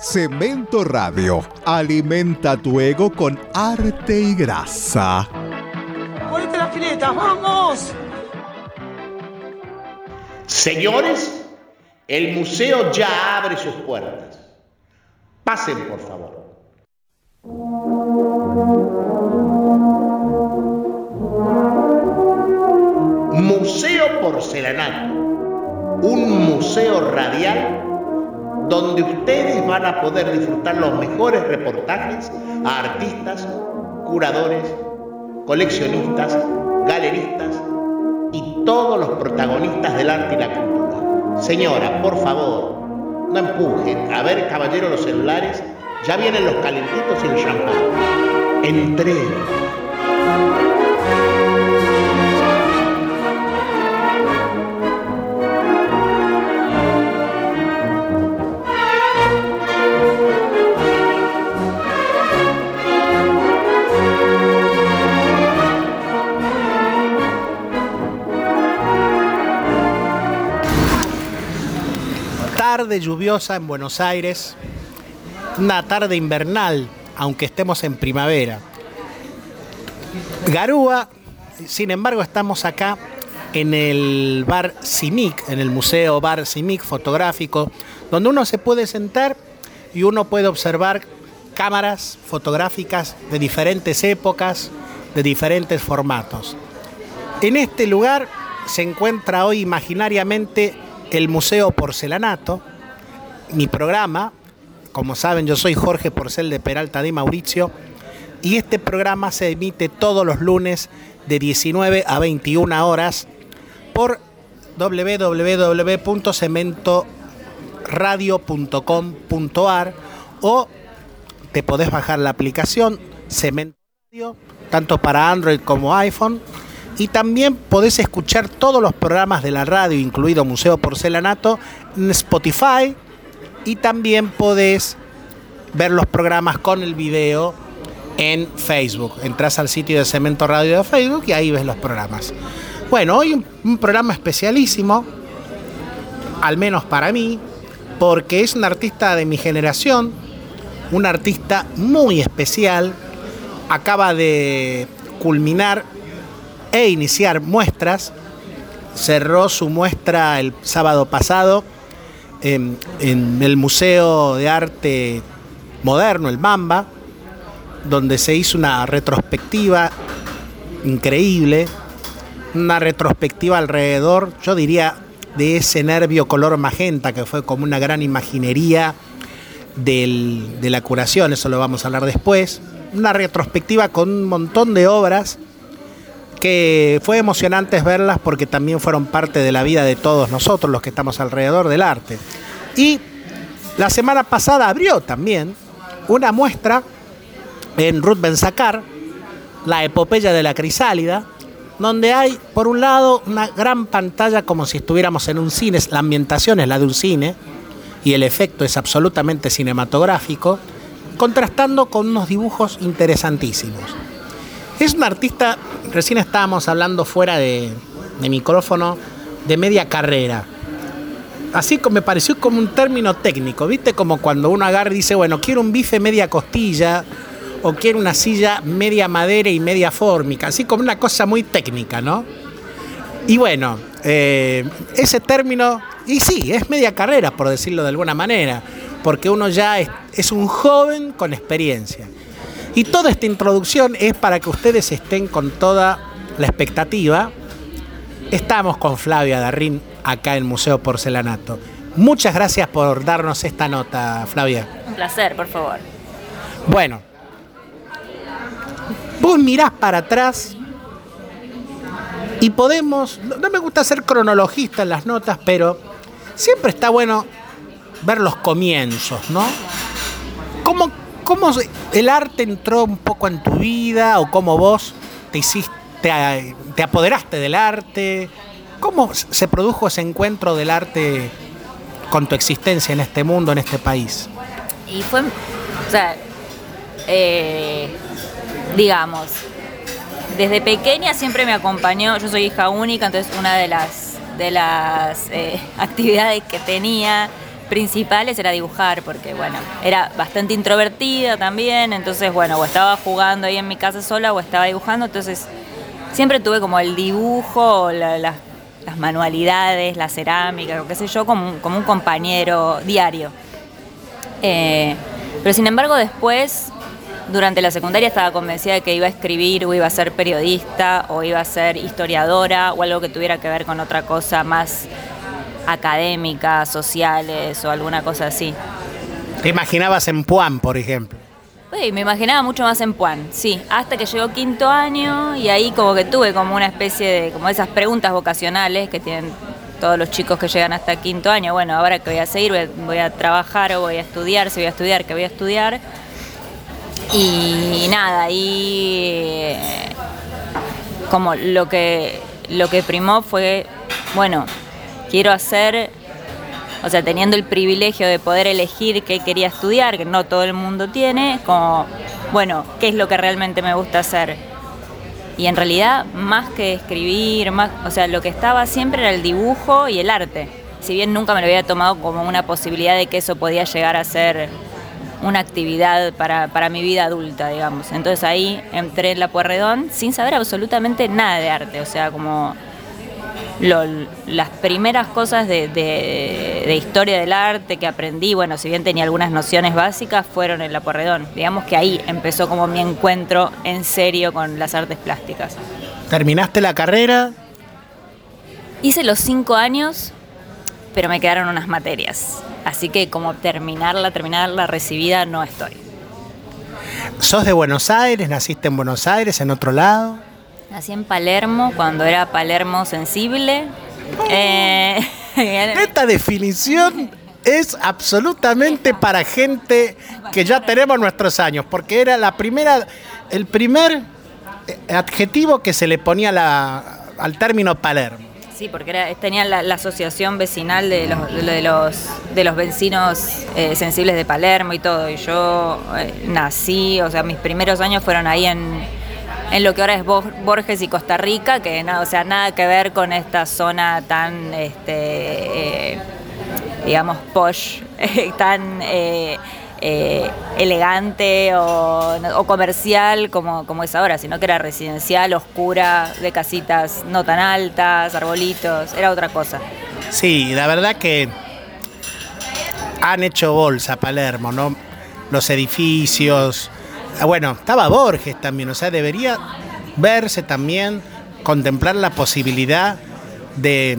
Cemento Radio. Alimenta tu ego con arte y grasa. ¡Ponete las filetas, vamos! Señores, el museo ya abre sus puertas. Pasen, por favor. Museo Porcelanato, un museo radial donde ustedes van a poder disfrutar los mejores reportajes a artistas, curadores, coleccionistas, galeristas y todos los protagonistas del arte y la cultura. Señora, por favor, no empujen. A ver, caballero, los celulares. Ya vienen los calentitos y el champán. Entré. Lluviosa en Buenos Aires, una tarde invernal, aunque estemos en primavera. Garúa, sin embargo, estamos acá en el bar CIMIC, en el Museo Bar CIMIC fotográfico, donde uno se puede sentar y uno puede observar cámaras fotográficas de diferentes épocas, de diferentes formatos. En este lugar se encuentra hoy imaginariamente el Museo Porcelanato, mi programa. Como saben, yo soy Jorge Porcel de Peralta de Mauricio y este programa se emite todos los lunes de 19 a 21 horas por www.cementoradio.com.ar o te podés bajar la aplicación Cemento Radio, tanto para Android como iPhone y también podés escuchar todos los programas de la radio, incluido Museo Porcelanato, en Spotify. Y también podés ver los programas con el video en Facebook. Entras al sitio de Cemento Radio de Facebook y ahí ves los programas. Bueno, hoy un, un programa especialísimo, al menos para mí, porque es un artista de mi generación, un artista muy especial, acaba de culminar e iniciar muestras. Cerró su muestra el sábado pasado en, el Museo de Arte Moderno, el Mamba, donde se hizo una retrospectiva increíble, una retrospectiva alrededor, yo diría, de ese nervio color magenta que fue como una gran imaginería del, de la curación, eso lo vamos a hablar después. Una retrospectiva con un montón de obras que fue emocionante verlas porque también fueron parte de la vida de todos nosotros los que estamos alrededor del arte. Y la semana pasada abrió también una muestra en Ruth Benzacar, la epopeya de la crisálida, donde hay, por un lado, una gran pantalla como si estuviéramos en un cine, la ambientación es la de un cine, y el efecto es absolutamente cinematográfico, contrastando con unos dibujos interesantísimos. Es un artista, recién estábamos hablando fuera de, micrófono, de media carrera. Así me pareció como un término técnico, ¿viste? Como cuando uno agarra y dice, bueno, quiero un bife media costilla, o quiero una silla media madera y media fórmica, así como una cosa muy técnica, ¿no? Y bueno, eh, ese término, y sí, es media carrera, por decirlo de alguna manera, porque uno ya es un joven con experiencia. Y toda esta introducción es para que ustedes estén con toda la expectativa. Estamos con Flavia Darrín acá en Museo Porcelanato. Muchas gracias por darnos esta nota, Flavia. Un placer, por favor. Bueno, vos mirás para atrás y podemos, no me gusta ser cronologista en las notas, pero siempre está bueno ver los comienzos, ¿no? ¿Cómo, cómo el arte entró un poco en tu vida o cómo vos te hiciste, te, te apoderaste del arte? ¿Cómo se produjo ese encuentro del arte con tu existencia en este mundo, en este país? Y fue, o sea, eh, digamos, desde pequeña siempre me acompañó, yo soy hija única, entonces una de las, de las eh, actividades que tenía principales era dibujar, porque bueno, era bastante introvertida también, entonces bueno, o estaba jugando ahí en mi casa sola o estaba dibujando, entonces siempre tuve como el dibujo, la- la- las manualidades, la cerámica, o qué sé yo, como un, como un compañero diario. Eh, pero sin embargo después, durante la secundaria estaba convencida de que iba a escribir o iba a ser periodista o iba a ser historiadora o algo que tuviera que ver con otra cosa más académica, sociales o alguna cosa así. Te imaginabas en Puan, por ejemplo. Uy, me imaginaba mucho más en Puan, sí, hasta que llegó quinto año y ahí como que tuve como una especie de, como esas preguntas vocacionales que tienen todos los chicos que llegan hasta quinto año, bueno, ahora que voy a seguir, voy a, voy a trabajar o voy a estudiar, si voy a estudiar, que voy a estudiar. Y nada, ahí eh, como lo que, lo que primó fue, bueno, quiero hacer o sea, teniendo el privilegio de poder elegir qué quería estudiar, que no todo el mundo tiene, como, bueno, qué es lo que realmente me gusta hacer. Y en realidad, más que escribir, más, o sea, lo que estaba siempre era el dibujo y el arte. Si bien nunca me lo había tomado como una posibilidad de que eso podía llegar a ser una actividad para, para mi vida adulta, digamos. Entonces ahí entré en la Puerredón sin saber absolutamente nada de arte, o sea, como lo- las primeras cosas de, de- de historia del arte que aprendí, bueno, si bien tenía algunas nociones básicas, fueron en la Porredón. Digamos que ahí empezó como mi encuentro en serio con las artes plásticas. Terminaste la carrera, Hice los cinco años, pero me quedaron unas materias. Así que como terminarla, terminarla recibida, no estoy. sos de Buenos Aires, naciste en Buenos Aires, en otro lado. Nací en Palermo, cuando era Palermo sensible. Eh, Esta definición es absolutamente para gente que ya tenemos nuestros años, porque era la primera, el primer eh, adjetivo que se le ponía la- al término Palermo. Sí, porque era, tenía la, la asociación vecinal de los, de los, de los vecinos eh, sensibles de Palermo y todo. Y yo eh, nací, o sea, mis primeros años fueron ahí en, en lo que ahora es Bo- Borges y Costa Rica, que nada, o sea, nada que ver con esta zona tan, este, eh, digamos, posh, tan eh, eh, elegante o, o comercial como, como es ahora, sino que era residencial, oscura, de casitas no tan altas, arbolitos, era otra cosa. Sí, la verdad que han hecho bolsa Palermo, ¿no? Los edificios. Ah, Bueno, estaba Borges también, o sea, debería verse también, contemplar la posibilidad de,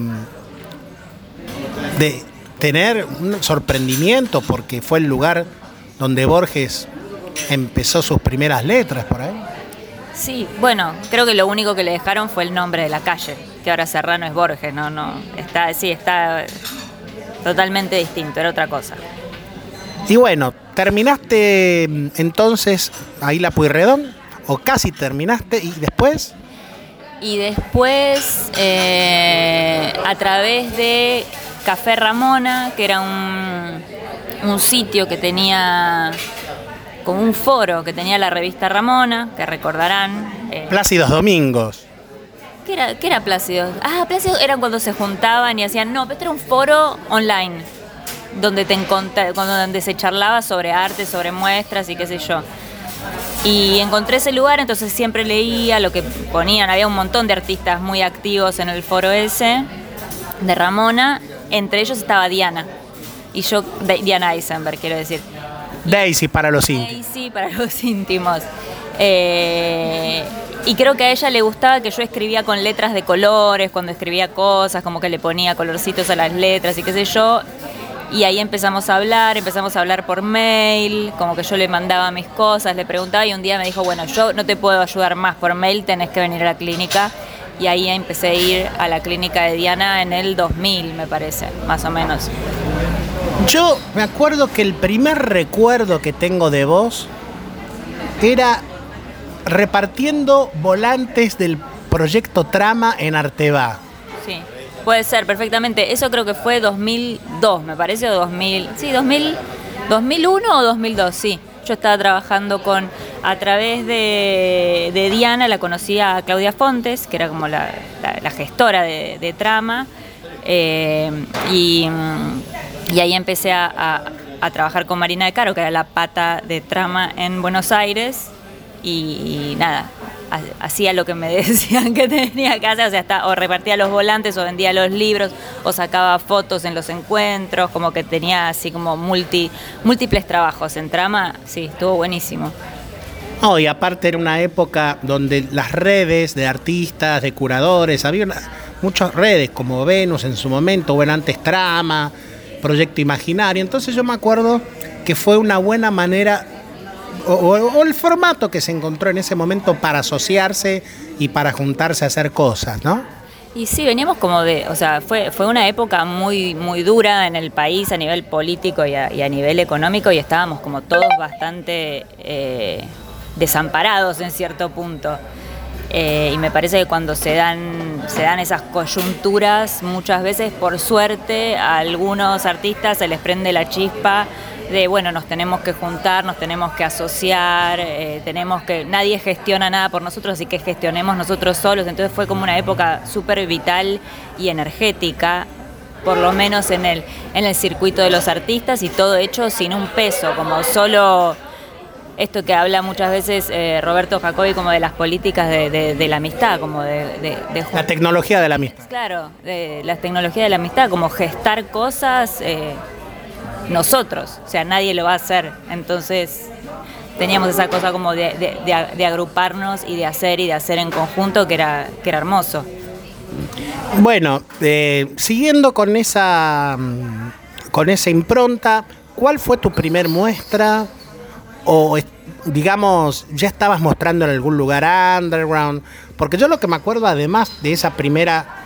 de tener un sorprendimiento, porque fue el lugar donde Borges empezó sus primeras letras por ahí. Sí, bueno, creo que lo único que le dejaron fue el nombre de la calle, que ahora Serrano es Borges, no, no, está, sí, está totalmente distinto, era otra cosa. Y bueno, terminaste mm, entonces ahí la Pueyrredón, o casi terminaste, y después, Y después, eh, a través de Café Ramona, que era un, un sitio que tenía como un foro que tenía la revista Ramona, que recordarán. eh, Plácidos Domingos. ¿qué, era, qué era Plácido? Ah, Plácido eran cuando se juntaban y hacían, no, pero este era un foro online, donde, te donde se charlaba sobre arte, sobre muestras y qué sé yo. Y encontré ese lugar, entonces siempre leía lo que ponían. Había un montón de artistas muy activos en el foro ese, de Ramona. Entre ellos estaba Diana. Y yo, Diana Eisenberg, quiero decir. Daisy para los íntimos. Daisy para los íntimos. Eh, y creo que a ella le gustaba que yo escribía con letras de colores, cuando escribía cosas, como que le ponía colorcitos a las letras y qué sé yo. Y ahí empezamos a hablar, empezamos a hablar por mail, como que yo le mandaba mis cosas, le preguntaba y un día me dijo, bueno, yo no te puedo ayudar más por mail, tenés que venir a la clínica. Y ahí empecé a ir a la clínica de Diana en el 2000, me parece, más o menos. Yo me acuerdo que el primer recuerdo que tengo de vos era repartiendo volantes del proyecto Trama en Arteba. Sí, puede ser, perfectamente. Eso creo que fue 2002, me parece, o 2000. Sí, 2000, 2001 o 2002, sí. Yo estaba trabajando con, a través de, de Diana, la conocía a Claudia Fontes, que era como la, gestora de, trama. eh, y, ahí empecé a, trabajar con Marina de Caro, que era la pata de trama en Buenos Aires, y, nada, hacía lo que me decían que tenía que hacer, o sea, hasta- o repartía los volantes, o vendía los libros, o sacaba fotos en los encuentros, como que tenía así como multi, múltiples trabajos en trama, sí, estuvo buenísimo. No, y aparte era una época donde las redes de artistas, de curadores, había muchas redes como Venus en su momento, o en antes Trama, Proyecto Imaginario. Entonces yo me acuerdo que fue una buena manera, o, el formato que se encontró en ese momento para asociarse y para juntarse a hacer cosas, ¿no? Y sí, veníamos como de, o sea, fue, fue una época muy, muy dura en el país a nivel político y a, y a nivel económico y estábamos como todos bastante eh, desamparados en cierto punto. Eh, y me parece que cuando se dan, se dan esas coyunturas, muchas veces por suerte a algunos artistas se les prende la chispa de, bueno, nos tenemos que juntar, nos tenemos que asociar, eh, tenemos que, nadie gestiona nada por nosotros, así que gestionemos nosotros solos. Entonces fue como una época súper vital y energética, por lo menos en el, en el circuito de los artistas y todo hecho sin un peso, como solo esto que habla muchas veces eh, Roberto Jacobi como de las políticas de, de- de la amistad, como de, de, de La tecnología de la amistad. Claro, de las tecnologías de la amistad, como gestar cosas eh, nosotros, o sea, nadie lo va a hacer. Entonces teníamos esa cosa como de, agruparnos y de hacer y de hacer en conjunto que era, que era hermoso. Bueno, eh, siguiendo con esa, mm, con esa impronta, ¿cuál fue tu primer muestra? O digamos, ya estabas mostrando en algún lugar underground. Porque yo lo que me acuerdo, además de esa primera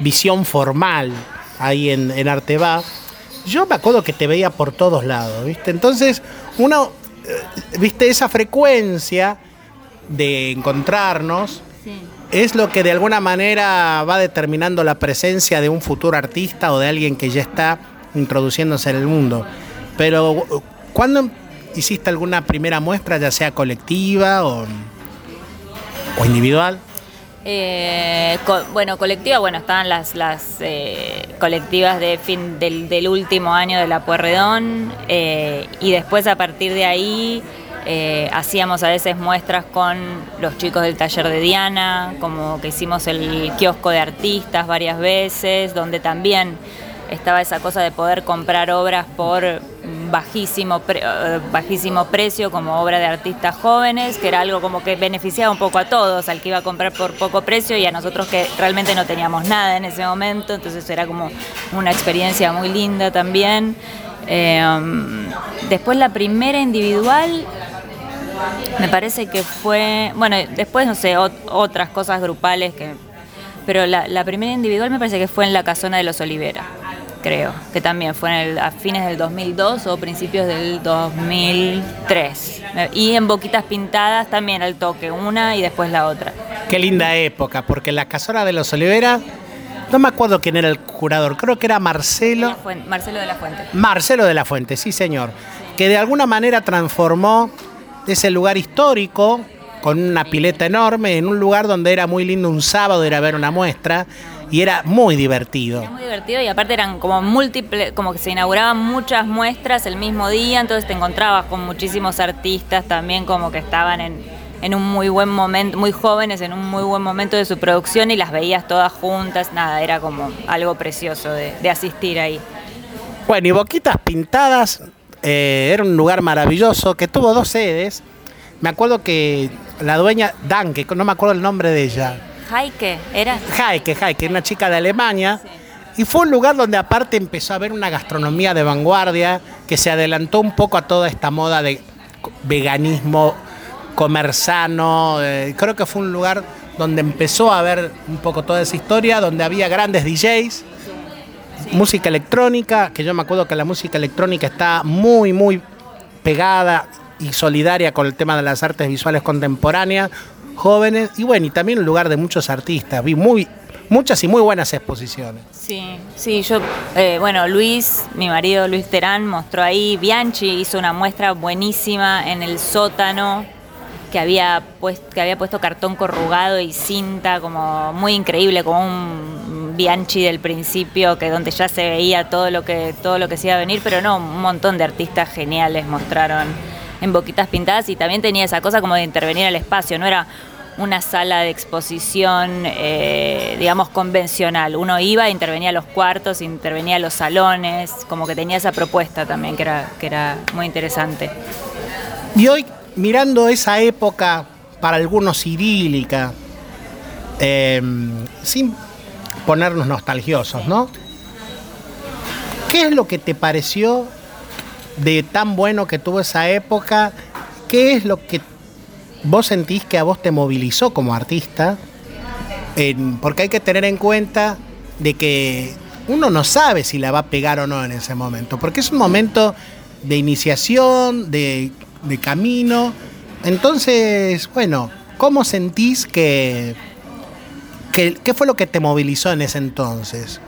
visión formal ahí en, en Arteba, yo me acuerdo que te veía por todos lados, ¿viste? Entonces, uno, eh, ¿viste? Esa frecuencia de encontrarnos es lo que de alguna manera va determinando la presencia de un futuro artista o de alguien que ya está introduciéndose en el mundo. Pero, ¿cuándo hiciste alguna primera muestra, ya sea colectiva o, o individual? Eh, bueno, colectiva, bueno, estaban las, las eh, colectivas de fin del, último año de la Puerredón eh, y después a partir de ahí eh, hacíamos a veces muestras con los chicos del taller de Diana, como que hicimos el kiosco de artistas varias veces, donde también estaba esa cosa de poder comprar obras por bajísimo, pre- eh, bajísimo precio como obra de artistas jóvenes, que era algo como que beneficiaba un poco a todos, al que iba a comprar por poco precio y a nosotros que realmente no teníamos nada en ese momento, entonces era como una experiencia muy linda también. Eh, después la primera individual me parece que fue, bueno, después no sé, ot- otras cosas grupales que... Pero la, la primera individual me parece que fue en la casona de los Olivera, creo, que también fue en el- a fines del 2002 o principios del 2003. Y en Boquitas Pintadas también al toque, una y después la otra. Qué linda época, porque la casona de los Olivera, no me acuerdo quién era el curador, creo que era Marcelo. La Fuente- Marcelo de la Fuente. Marcelo de la Fuente, sí señor, que de alguna manera transformó ese lugar histórico con una pileta enorme en un lugar donde era muy lindo un sábado ir a ver una muestra y era muy divertido. Era muy divertido y aparte eran como múltiples, como que se inauguraban muchas muestras el mismo día, entonces te encontrabas con muchísimos artistas también como que estaban en, en un muy buen momento, muy jóvenes en un muy buen momento de su producción y las veías todas juntas, nada, era como algo precioso de, de asistir ahí. Bueno, y Boquitas Pintadas eh, era un lugar maravilloso que tuvo dos sedes. Me acuerdo que la dueña, Danke, no me acuerdo el nombre de ella, Jaike, ¿era? Heike, Heike, una chica de Alemania. Y fue un lugar donde aparte empezó a haber una gastronomía de vanguardia que se adelantó un poco a toda esta moda de veganismo, comer sano. eh, creo que fue un lugar donde empezó a haber un poco toda esa historia, donde había grandes DJs, música electrónica, que yo me acuerdo que la música electrónica está muy, muy pegada y solidaria con el tema de las artes visuales contemporáneas, jóvenes, y bueno, y también un lugar de muchos artistas. Vi muy, muchas y muy buenas exposiciones. Sí, sí, yo, eh, bueno, Luis, mi marido Luis Terán, mostró ahí, Bianchi hizo una muestra buenísima en el sótano, que había, pues, que había puesto cartón corrugado y cinta, como muy increíble, como un Bianchi del principio, que donde ya se veía todo lo que, todo lo que se iba a venir, pero no, un montón de artistas geniales mostraron en Boquitas Pintadas y también tenía esa cosa como de intervenir al espacio, no era una sala de exposición, eh, digamos, convencional. Uno iba, intervenía a los cuartos, intervenía a los salones, como que tenía esa propuesta también que era, que era muy interesante. Y hoy, mirando esa época, para algunos idílica, em, sin ponernos nostalgiosos, ¿no? ¿Qué es lo que te pareció de tan bueno que tuvo esa época? ¿Qué es lo que vos sentís que a vos te movilizó como artista, porque hay que tener en cuenta de que uno no sabe si la va a pegar o no en ese momento, porque es un momento de iniciación, de, camino. Entonces, bueno, ¿cómo sentís que, que, qué fue lo que te movilizó en ese entonces?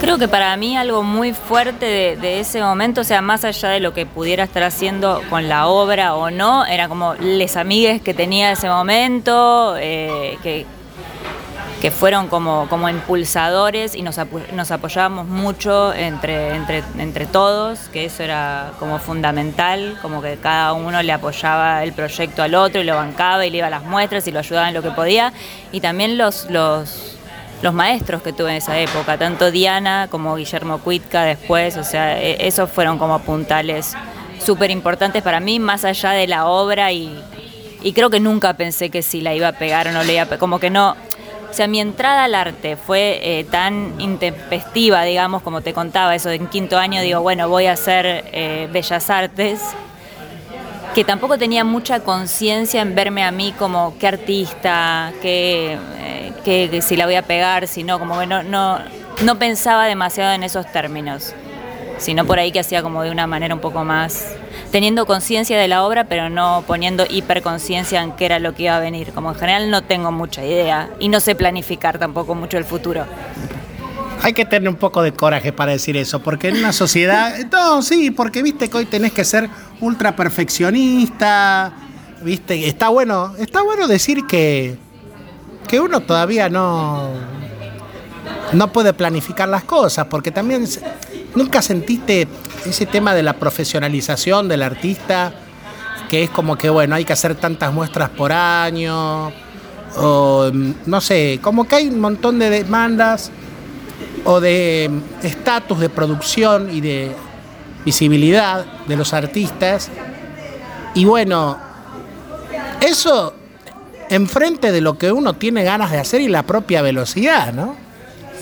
Creo que para mí algo muy fuerte de, ese momento, o sea, más allá de lo que pudiera estar haciendo con la obra o no, era como les amigues que tenía ese momento, eh, que, que fueron como, como impulsadores y nos, apoyábamos mucho entre, entre, entre todos, que eso era como fundamental, como que cada uno le apoyaba el proyecto al otro y lo bancaba y le iba a las muestras y lo ayudaba en lo que podía. Y también los, los los maestros que tuve en esa época, tanto Diana como Guillermo Cuitca después, o sea, e, esos fueron como puntales súper importantes para mí, más allá de la obra y, creo que nunca pensé que si la iba a pegar o no le iba a pegar, como que no, o sea, mi entrada al arte fue eh, tan intempestiva, digamos, como te contaba, eso de en quinto año, digo, bueno, voy a hacer eh, bellas artes, que tampoco tenía mucha conciencia en verme a mí como qué artista, qué que, si la voy a pegar, si no, como que no, no, pensaba demasiado en esos términos, sino por ahí que hacía como de una manera un poco más, teniendo conciencia de la obra, pero no poniendo hiperconciencia en qué era lo que iba a venir. Como en general no tengo mucha idea y no sé planificar tampoco mucho el futuro. Hay que tener un poco de coraje para decir eso, porque en una sociedad, no, sí, porque viste que hoy tenés que ser ultra perfeccionista, viste, está bueno, está bueno decir que que uno todavía no, no puede planificar las cosas, porque también nunca sentiste ese tema de la profesionalización del artista, que es como que, bueno, hay que hacer tantas muestras por año, o no sé, como que hay un montón de demandas o de estatus de producción y de visibilidad de los artistas. Y bueno, eso enfrente de lo que uno tiene ganas de hacer y la propia velocidad, ¿no?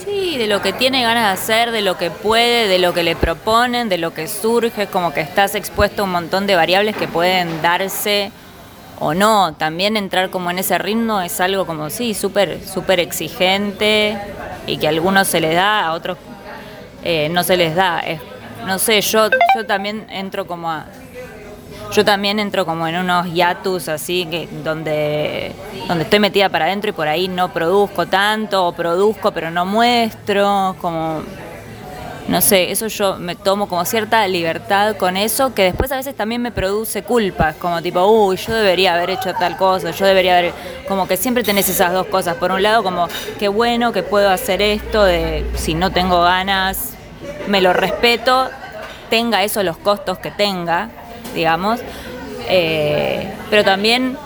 Sí, de lo que tiene ganas de hacer, de lo que puede, de lo que le proponen, de lo que surge, como que estás expuesto a un montón de variables que pueden darse o no. También entrar como en ese ritmo es algo como, sí, súper súper exigente y que a algunos se les da, a otros eh, no se les da. no sé, yo, yo también entro como a yo también entro como en unos hiatus así, que, donde, donde estoy metida para adentro y por ahí no produzco tanto, o produzco pero no muestro, como no sé, eso yo me tomo como cierta libertad con eso, que después a veces también me produce culpas, como tipo, uy, yo debería haber hecho tal cosa, yo debería haber, como que siempre tenés esas dos cosas. Por un lado, como, qué bueno que puedo hacer esto, de si no tengo ganas, me lo respeto, tenga eso los costos que tenga, digamos, eh, pero también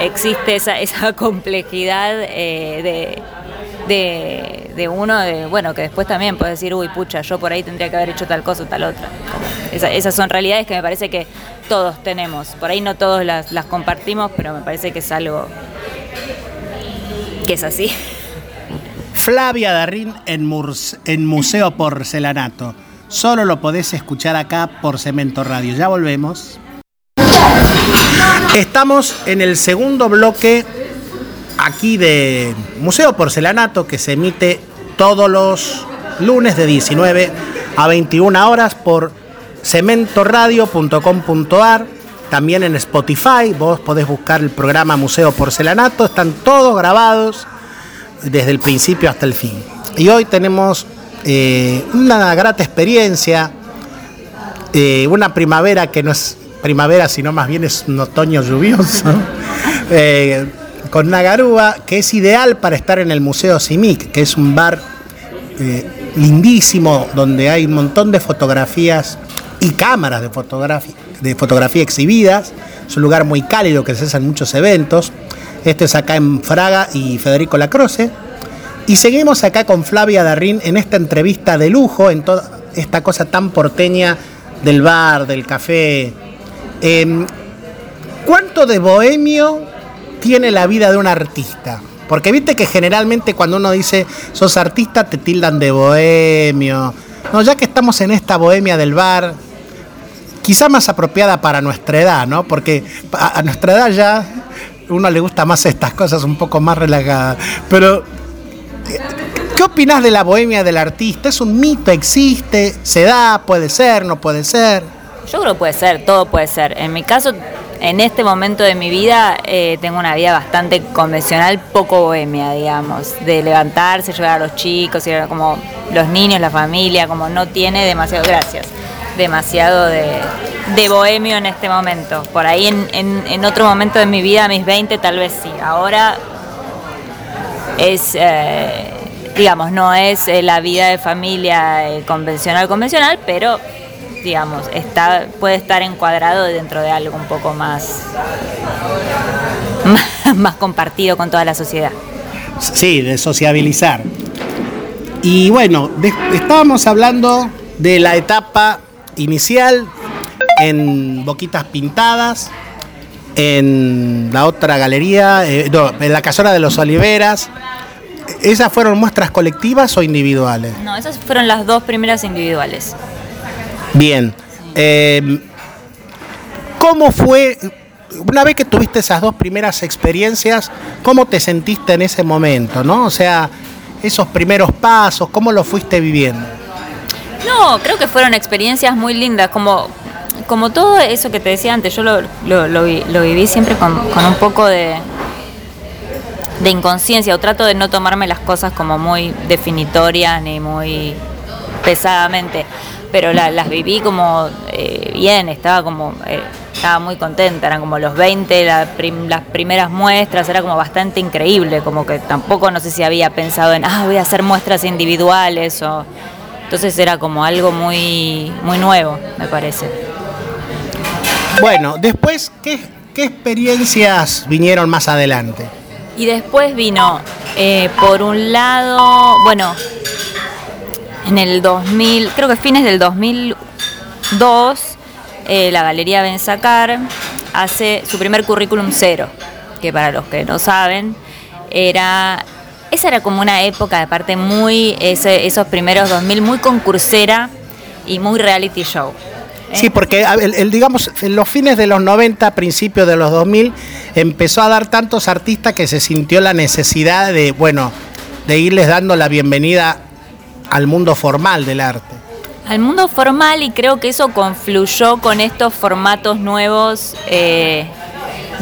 existe esa, esa complejidad eh, de, uno, de, bueno, que después también puede decir, uy, pucha, yo por ahí tendría que haber hecho tal cosa o tal otra. esas son realidades que me parece que todos tenemos. Por ahí no todos las, compartimos, pero me parece que es algo que es así. Flavia Darrín en, en Museo Porcelanato. Solo lo podés escuchar acá por Cemento Radio. Ya volvemos. Estamos en el segundo bloque aquí de Museo Porcelanato que se emite todos los lunes de 19 a 21 horas por cementoradio.com.ar. También en Spotify, vos podés buscar el programa Museo Porcelanato, están todos grabados desde el principio hasta el fin. Y hoy tenemos eh, una grata experiencia, eh, una primavera que no es primavera, sino más bien es un otoño lluvioso. Eh, con una garúa que es ideal para estar en el Museo Simic, que es un bar lindísimo donde hay un montón de fotografías y cámaras de fotografía, de fotografía exhibidas. Es un lugar muy cálido que se hacen muchos eventos. Este es acá en Fraga y Federico Lacroce. Y seguimos acá con Flavia Darrín en esta entrevista de lujo, en toda esta cosa tan porteña del bar, del café. Em, ¿Cuánto de bohemio tiene la vida de un artista? Porque viste que generalmente cuando uno dice sos artista te tildan de bohemio. No, ya que estamos en esta bohemia del bar, quizá más apropiada para nuestra edad, ¿no? Porque a, nuestra edad ya uno le gusta más estas cosas un poco más relajadas. Pero, ¿qué opinas de la bohemia del artista? ¿Es un mito? ¿Existe? ¿Se da? ¿Puede ser? ¿No puede ser? Yo creo que puede ser, todo puede ser. En mi caso, en este momento de mi vida, eh, tengo una vida bastante convencional, poco bohemia, digamos. De levantarse, llevar a los chicos, ir como los niños, la familia, como no tiene demasiado, gracias, demasiado de, bohemio en este momento. Por ahí en, otro momento de mi vida, mis 20, tal vez sí. Ahora es, eh, digamos, no es eh, la vida de familia convencional, convencional, pero digamos, está, puede estar encuadrado dentro de algo un poco más, más compartido con toda la sociedad. Sí, de sociabilizar. Y bueno, estábamos hablando de la etapa inicial en Boquitas Pintadas, en la otra galería, eh, en la Casona de los Oliveras. ¿Esas fueron muestras colectivas o individuales? No, esas fueron las dos primeras individuales. Bien. Eh, ¿Cómo fue, una vez que tuviste esas dos primeras experiencias, cómo te sentiste en ese momento, no? O sea, esos primeros pasos, ¿cómo lo fuiste viviendo? No, creo que fueron experiencias muy lindas, como, como todo eso que te decía antes, yo lo, lo, viví siempre con, un poco de, de inconsciencia, o trato de no tomarme las cosas como muy definitorias ni muy pesadamente pero las viví como eh, bien, estaba como eh, estaba muy contenta, eran como los 20, las primeras muestras, era como bastante increíble, como que tampoco no sé si había pensado en, ah, voy a hacer muestras individuales o entonces era como algo muy muy nuevo, me parece. Bueno, después ¿qué, qué experiencias vinieron más adelante? Y después vino eh, por un lado, bueno, en el 2000, creo que fines del 2002, eh, la Galería Benzacar hace su primer currículum cero, que para los que no saben, era esa era como una época de parte muy, esos primeros 2000, muy concursera y muy reality show. Sí, porque el, digamos, en los fines de los 90, principios de los 2000, empezó a dar tantos artistas que se sintió la necesidad de, bueno, de irles dando la bienvenida al mundo formal del arte. Al mundo formal y creo que eso confluyó con estos formatos nuevos eh,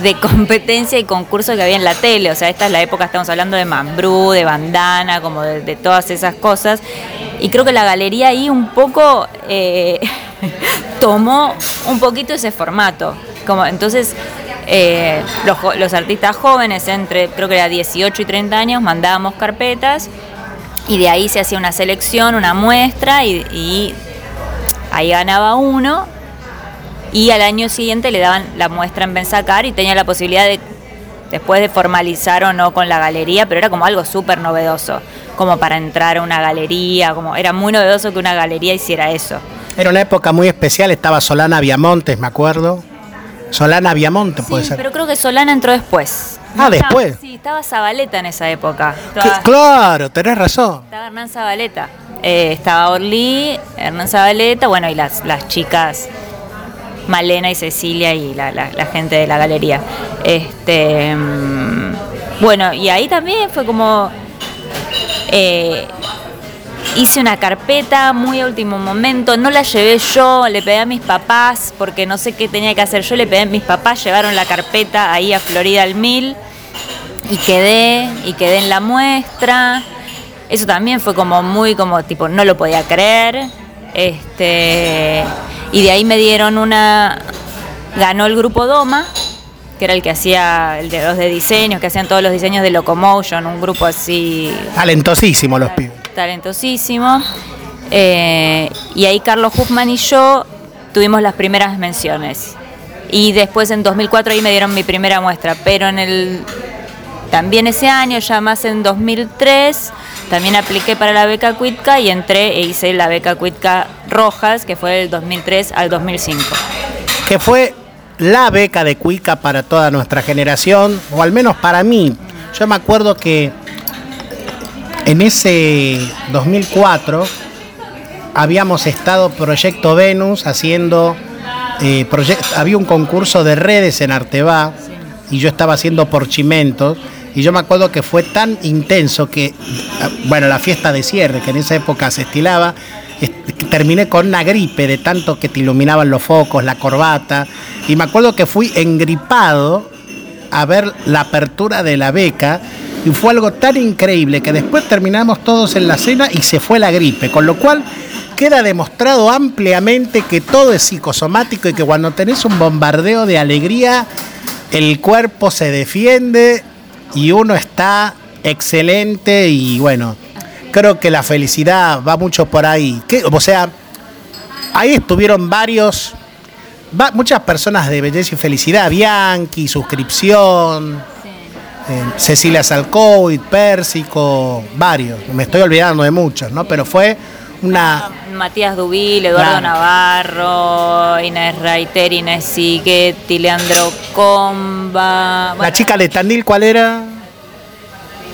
de competencia y concurso que había en la tele. O sea, esta es la época, estamos hablando de Mambrú, de Bandana, como de, todas esas cosas. Y creo que la galería ahí un poco eh, tomó un poquito ese formato. Como, entonces, eh, los, artistas jóvenes, entre creo que era 18 y 30 años, mandábamos carpetas y de ahí se hacía una selección, una muestra y, ahí ganaba uno y al año siguiente le daban la muestra en Benzacar y tenía la posibilidad de después de formalizar o no con la galería, pero era como algo súper novedoso, como para entrar a una galería, como era muy novedoso que una galería hiciera eso. Era una época muy especial, estaba Solana Viamontes, me acuerdo. Solana Viamonte puede ser. Pero creo que Solana entró después. Ah, después. sí, estaba Zabaleta en esa época. claro, tenés razón. Estaba Hernán Zabaleta. Eh, estaba Orly, Hernán Zabaleta, bueno, y las, las chicas Malena y Cecilia y la, gente de la galería. Este, mm, bueno, y ahí también fue como. Eh, hice una carpeta muy a último momento, no la llevé yo, le pedí a mis papás porque no sé qué tenía que hacer yo, le pedí a mis papás, llevaron la carpeta ahí a Florida al Mil y quedé, y quedé en la muestra. Eso también fue como muy como tipo, no lo podía creer. Este, y de ahí me dieron una, ganó el grupo Doma que era el que hacía el de los de diseño, que hacían todos los diseños de Locomotion, un grupo así Talentosísimo los pibes. Talentosísimo. Eh, y ahí Carlos Huffman y yo tuvimos las primeras menciones. Y después en 2004 ahí me dieron mi primera muestra, pero en el también ese año, ya más en 2003, también apliqué para la beca Cuitca y entré e hice la beca Cuitca Rojas, que fue del 2003 al 2005. que fue la beca de Cuica para toda nuestra generación, o al menos para mí. Yo me acuerdo que en ese 2004 habíamos estado Proyecto Venus haciendo, eh, había un concurso de redes en Arteba y yo estaba haciendo por Chimentos. Y yo me acuerdo que fue tan intenso que, bueno, la fiesta de cierre, que en esa época se estilaba, est- terminé con una gripe de tanto que te iluminaban los focos, la corbata. Y me acuerdo que fui engripado a ver la apertura de la beca y fue algo tan increíble que después terminamos todos en la cena y se fue la gripe, con lo cual queda demostrado ampliamente que todo es psicosomático y que cuando tenés un bombardeo de alegría, el cuerpo se defiende y uno está excelente y bueno, creo que la felicidad va mucho por ahí. O sea, ahí estuvieron varios, va- muchas personas de belleza y felicidad, Bianchi, suscripción, eh, Cecilia Salcoid, Pérsico, varios, me estoy olvidando de muchos, ¿no? Pero fue una... Matías Dubil, Eduardo Claro. Navarro, Inés Reiter, Inés Siguetti, Leandro Comba. La chica de Tandil, ¿cuál era?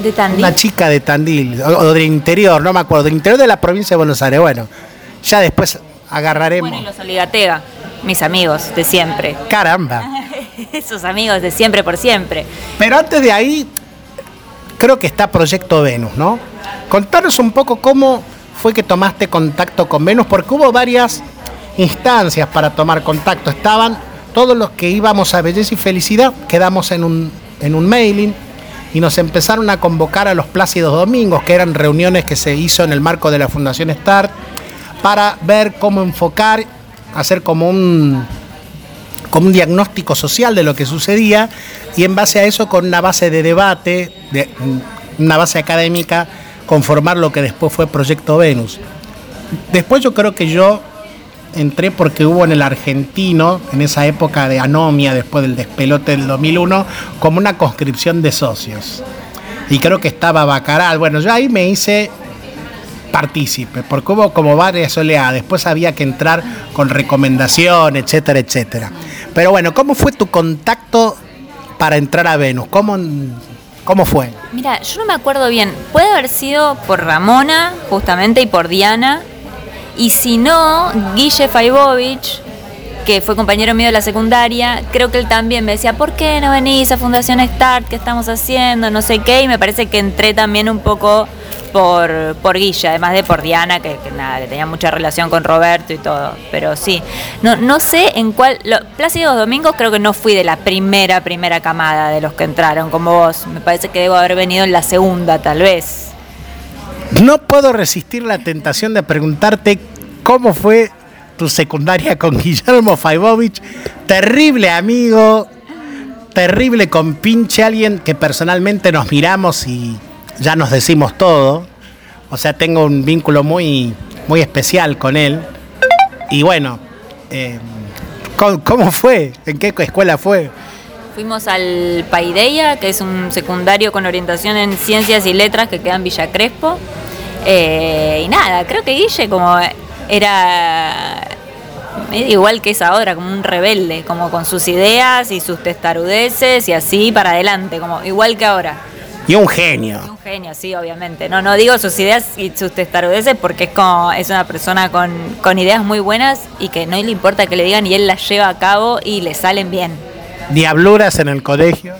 de Tandil. Una chica de Tandil, o, o del interior, no me acuerdo, del interior de la provincia de Buenos Aires. Bueno, ya después agarraremos. Bueno, y los Oligatega, mis amigos de siempre. Caramba. Esos amigos de siempre por siempre. Pero antes de ahí, creo que está Proyecto Venus, ¿no? Contanos un poco cómo fue que tomaste contacto con Venus, porque hubo varias instancias para tomar contacto. Estaban todos los que íbamos a Belleza y Felicidad, quedamos en un, en un mailing y nos empezaron a convocar a los Plácidos Domingos, que eran reuniones que se hizo en el marco de la Fundación START, para ver cómo enfocar, hacer como un, como un diagnóstico social de lo que sucedía y en base a eso con una base de debate, de, una base académica, conformar lo que después fue Proyecto Venus. Después yo creo que yo entré porque hubo en el argentino, en esa época de anomia, después del despelote del 2001, como una conscripción de socios. Y creo que estaba Bacaral. Bueno, yo ahí me hice partícipe, porque hubo como varias oleadas. Después había que entrar con recomendación, etcétera, etcétera. Pero bueno, ¿cómo fue tu contacto para entrar a Venus? ¿Cómo, cómo fue? Mira, yo no me acuerdo bien. Puede haber sido por Ramona, justamente, y por Diana. Y si no, Guille Faibovich, que fue compañero mío de la secundaria, creo que él también me decía, ¿por qué no venís a Fundación Start? ¿Qué estamos haciendo? No sé qué. Y me parece que entré también un poco por, por Guille, además de por Diana, que, que nada, que tenía mucha relación con Roberto y todo. Pero sí, no, no sé en cuál. Lo, Plácidos Domingos creo que no fui de la primera, primera camada de los que entraron como vos. Me parece que debo haber venido en la segunda, tal vez. No puedo resistir la tentación de preguntarte cómo fue tu secundaria con Guillermo Faibovich, terrible amigo, terrible compinche, alguien que personalmente nos miramos y ya nos decimos todo. O sea, tengo un vínculo muy, muy especial con él. Y bueno, eh, ¿cómo, fue? ¿En qué escuela fue? Fuimos al Paideia, que es un secundario con orientación en ciencias y letras que queda en Villa Crespo. Eh, y nada, creo que Guille como era igual que es ahora, como un rebelde, como con sus ideas y sus testarudeces y así para adelante, como igual que ahora. Y un genio. Un genio, sí, obviamente. No, no digo sus ideas y sus testarudeces porque es como es una persona con, con ideas muy buenas y que no le importa que le digan y él las lleva a cabo y le salen bien. Diabluras en el colegio.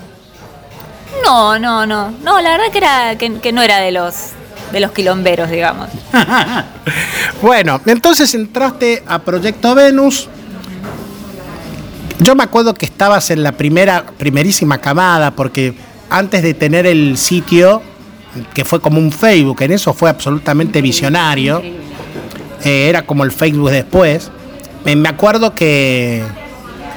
No, no, no. No, la verdad que era que, que no era de los de los quilomberos, digamos. Bueno, entonces entraste a Proyecto Venus. Yo me acuerdo que estabas en la primera, primerísima camada, porque antes de tener el sitio, que fue como un Facebook, en eso fue absolutamente visionario, eh, era como el Facebook después, me, me acuerdo que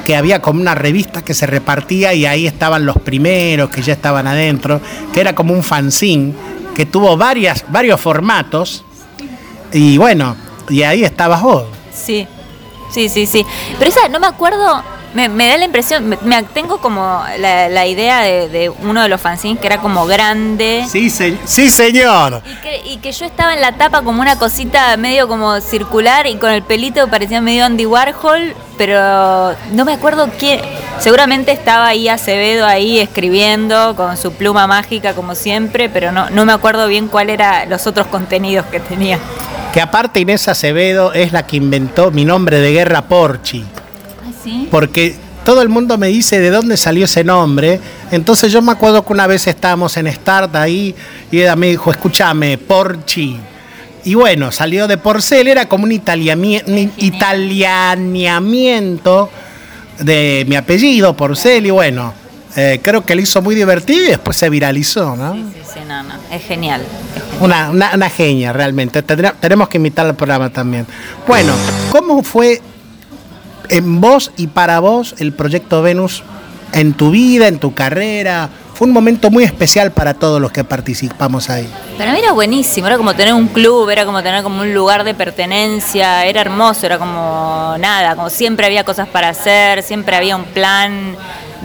que había como una revista que se repartía y ahí estaban los primeros que ya estaban adentro, que era como un fanzine que tuvo varias, varios formatos y bueno, y ahí estabas vos. Sí, sí, sí, sí. Pero esa, no me acuerdo, me, me da la impresión, me, me- tengo como la, la idea de, de uno de los fanzines que era como grande. Sí, se- sí señor. Y que, y que yo estaba en la tapa como una cosita medio como circular y con el pelito parecía medio Andy Warhol, pero no me acuerdo quién. Seguramente estaba ahí Acevedo ahí escribiendo con su pluma mágica como siempre, pero no, no me acuerdo bien cuál era los otros contenidos que tenía. Que aparte Inés Acevedo es la que inventó mi nombre de guerra Porchi. ¿Ah, sí? porque todo el mundo me dice de dónde salió ese nombre. Entonces yo me acuerdo que una vez estábamos en Start ahí y ella me dijo, escúchame, Porchi. Y bueno, salió de Porcel, era como un, italianeamiento de mi apellido, Porcel, y bueno, eh, creo que lo hizo muy divertido y después se viralizó, ¿no? Sí, sí, no, no, es genial. Una, una, una genia, realmente. Tendrá- tenemos que invitar al programa también. Bueno, ¿cómo fue en vos y para vos el proyecto Venus en tu vida, en tu carrera? Fue un momento muy especial para todos los que participamos ahí. Para mí era buenísimo, era como tener un club, era como tener como un lugar de pertenencia, era hermoso, era como nada, como siempre había cosas para hacer, siempre había un plan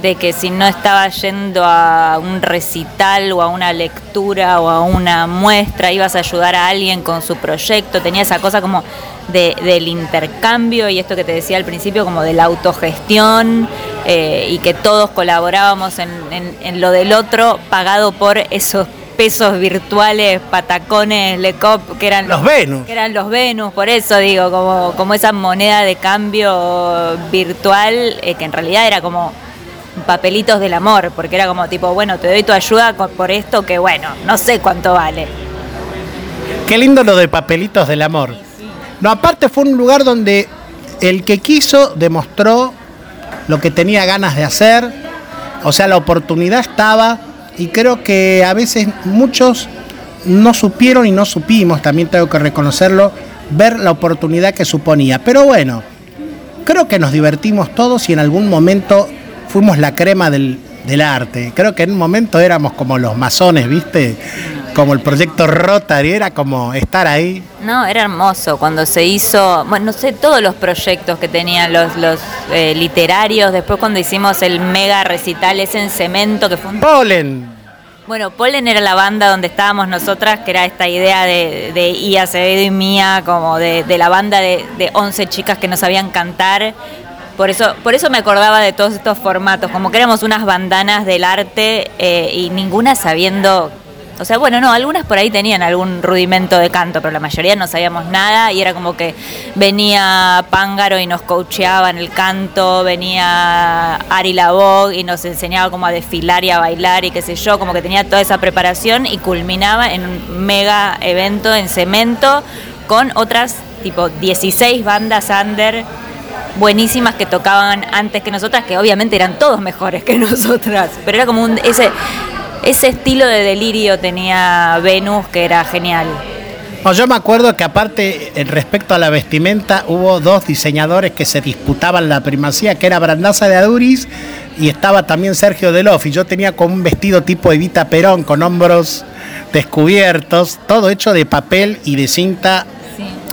de que si no estaba yendo a un recital o a una lectura o a una muestra, ibas a ayudar a alguien con su proyecto, tenía esa cosa como de- del intercambio y esto que te decía al principio, como de la autogestión eh, y que todos colaborábamos en, en- en lo del otro, pagado por esos pesos virtuales, patacones, lecop, que eran Los Venus. que eran los Venus, por eso digo, como, como esa moneda de cambio virtual, eh, que en realidad era como papelitos del amor, porque era como tipo, bueno, te doy tu ayuda por esto que bueno, no sé cuánto vale. Qué lindo lo de papelitos del amor. No, aparte fue un lugar donde el que quiso demostró lo que tenía ganas de hacer. O sea, la oportunidad estaba y creo que a veces muchos no supieron y no supimos, también tengo que reconocerlo, ver la oportunidad que suponía. Pero bueno, creo que nos divertimos todos y en algún momento fuimos la crema del, del arte. Creo que en un momento éramos como los masones, ¿viste? Como el proyecto Rotary, era como estar ahí. No, era hermoso cuando se hizo, bueno, no sé, todos los proyectos que tenían los, los eh, literarios, después cuando hicimos el mega recital ese en cemento, que fue un Polen. Bueno, Polen era la banda donde estábamos nosotras, que era esta idea de, de Ia Acevedo y mía, como de, de la banda de, de 11 chicas que no sabían cantar. Por eso, por eso me acordaba de todos estos formatos, como que éramos unas bandanas del arte eh, y ninguna sabiendo... O sea, bueno, no, algunas por ahí tenían algún rudimento de canto, pero la mayoría no sabíamos nada y era como que venía Pángaro y nos coacheaba en el canto, venía Ari Labog y nos enseñaba cómo a desfilar y a bailar y qué sé yo, como que tenía toda esa preparación y culminaba en un mega evento en cemento con otras tipo 16 bandas under buenísimas que tocaban antes que nosotras, que obviamente eran todos mejores que nosotras, pero era como un, ese, ese estilo de delirio tenía Venus que era genial. No, yo me acuerdo que aparte, respecto a la vestimenta, hubo dos diseñadores que se disputaban la primacía, que era Brandaza de Aduris y estaba también Sergio Delof. Y yo tenía como un vestido tipo Evita Perón, con hombros descubiertos, todo hecho de papel y de cinta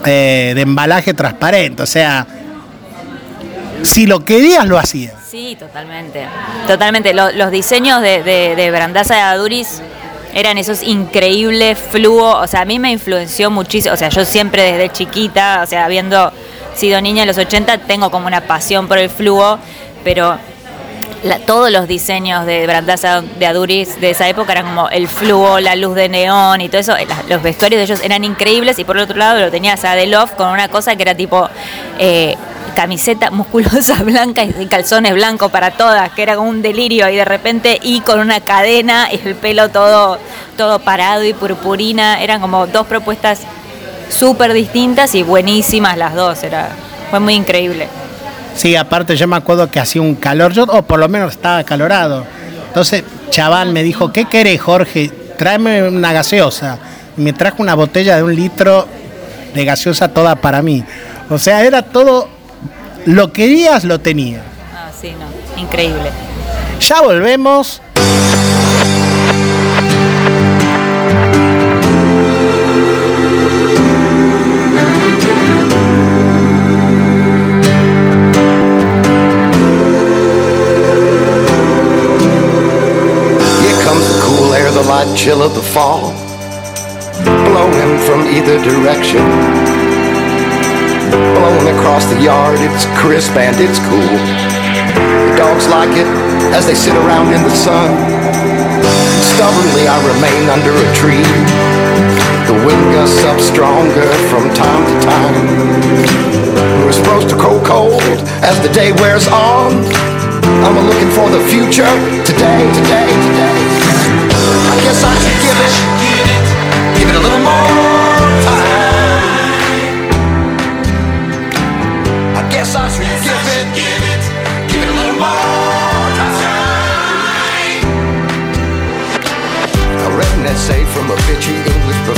eh, de embalaje transparente. O sea, si lo querías, lo hacías. Sí, totalmente. Totalmente. Lo- los diseños de, de, de Brandaza de Aduris eran esos increíbles fluo. O sea, a mí me influenció muchísimo. O sea, yo siempre desde chiquita, o sea, habiendo sido niña en los 80, tengo como una pasión por el fluo, pero todos los diseños de Brandaza de Aduris de esa época eran como el fluo, la luz de neón y todo eso. los vestuarios de ellos eran increíbles y por otro lado lo tenías a Delof con una cosa que era tipo eh, camiseta musculosa blanca y calzones blancos para todas, que era como un delirio y de repente y con una cadena y el pelo todo, todo parado y purpurina. Eran como dos propuestas súper distintas y buenísimas las dos. Era, fue muy increíble. Sí, aparte yo me acuerdo que hacía un calor, yo, o por lo menos estaba calorado. Entonces, chaval me dijo, ¿qué querés, Jorge? Tráeme una gaseosa. Y me trajo una botella de un litro de gaseosa toda para mí. O sea, era todo, lo querías, lo tenía. Ah, Sí, no, increíble. Ya volvemos. Here comes the cool air, the light chill of the fall, blowing from either direction. Blowing across the yard, it's crisp and it's cool. The dogs like it as they sit around in the sun. Stubbornly, I remain under a tree. The wind gusts up stronger from time to time. We're supposed to grow cold as the day wears on. I'm looking for the future today, today, today. I guess I should give it, give it a little more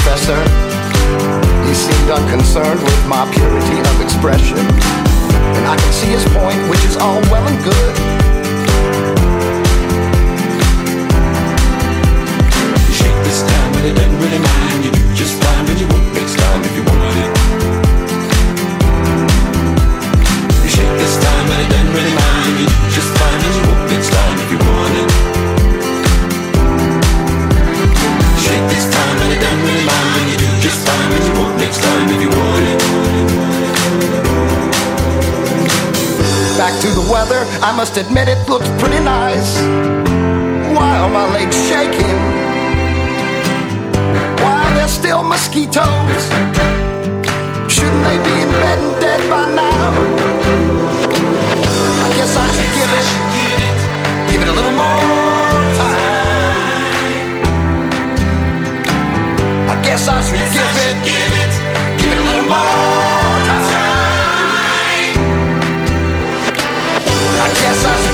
professor. He seemed unconcerned with my purity of expression. And I can see his point, which is all well and good. You shake this time and it doesn't really mind. You do just fine, but you won't next time if you want it. You shake this time and it doesn't really mind. You do just fine, and you won't next time This time and it doesn't really mind. You do just fine, and you won't next time if you want it. Back to the weather, I must admit it looks pretty nice. Why are my legs shaking? Why are there still mosquitoes? Shouldn't they be in bed and dead by now? I guess I should give it, give it a little more I guess I should give it, give it a little more time. I guess I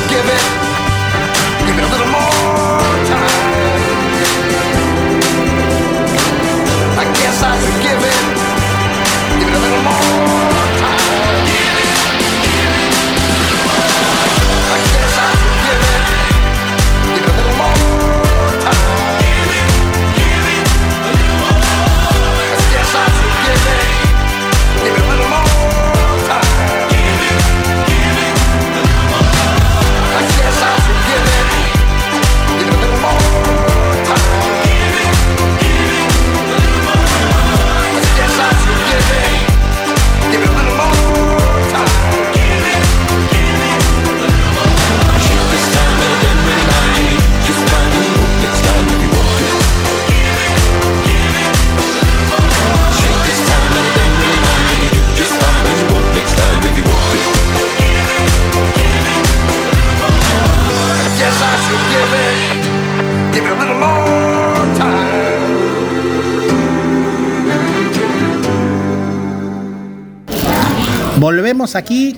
Volvemos aquí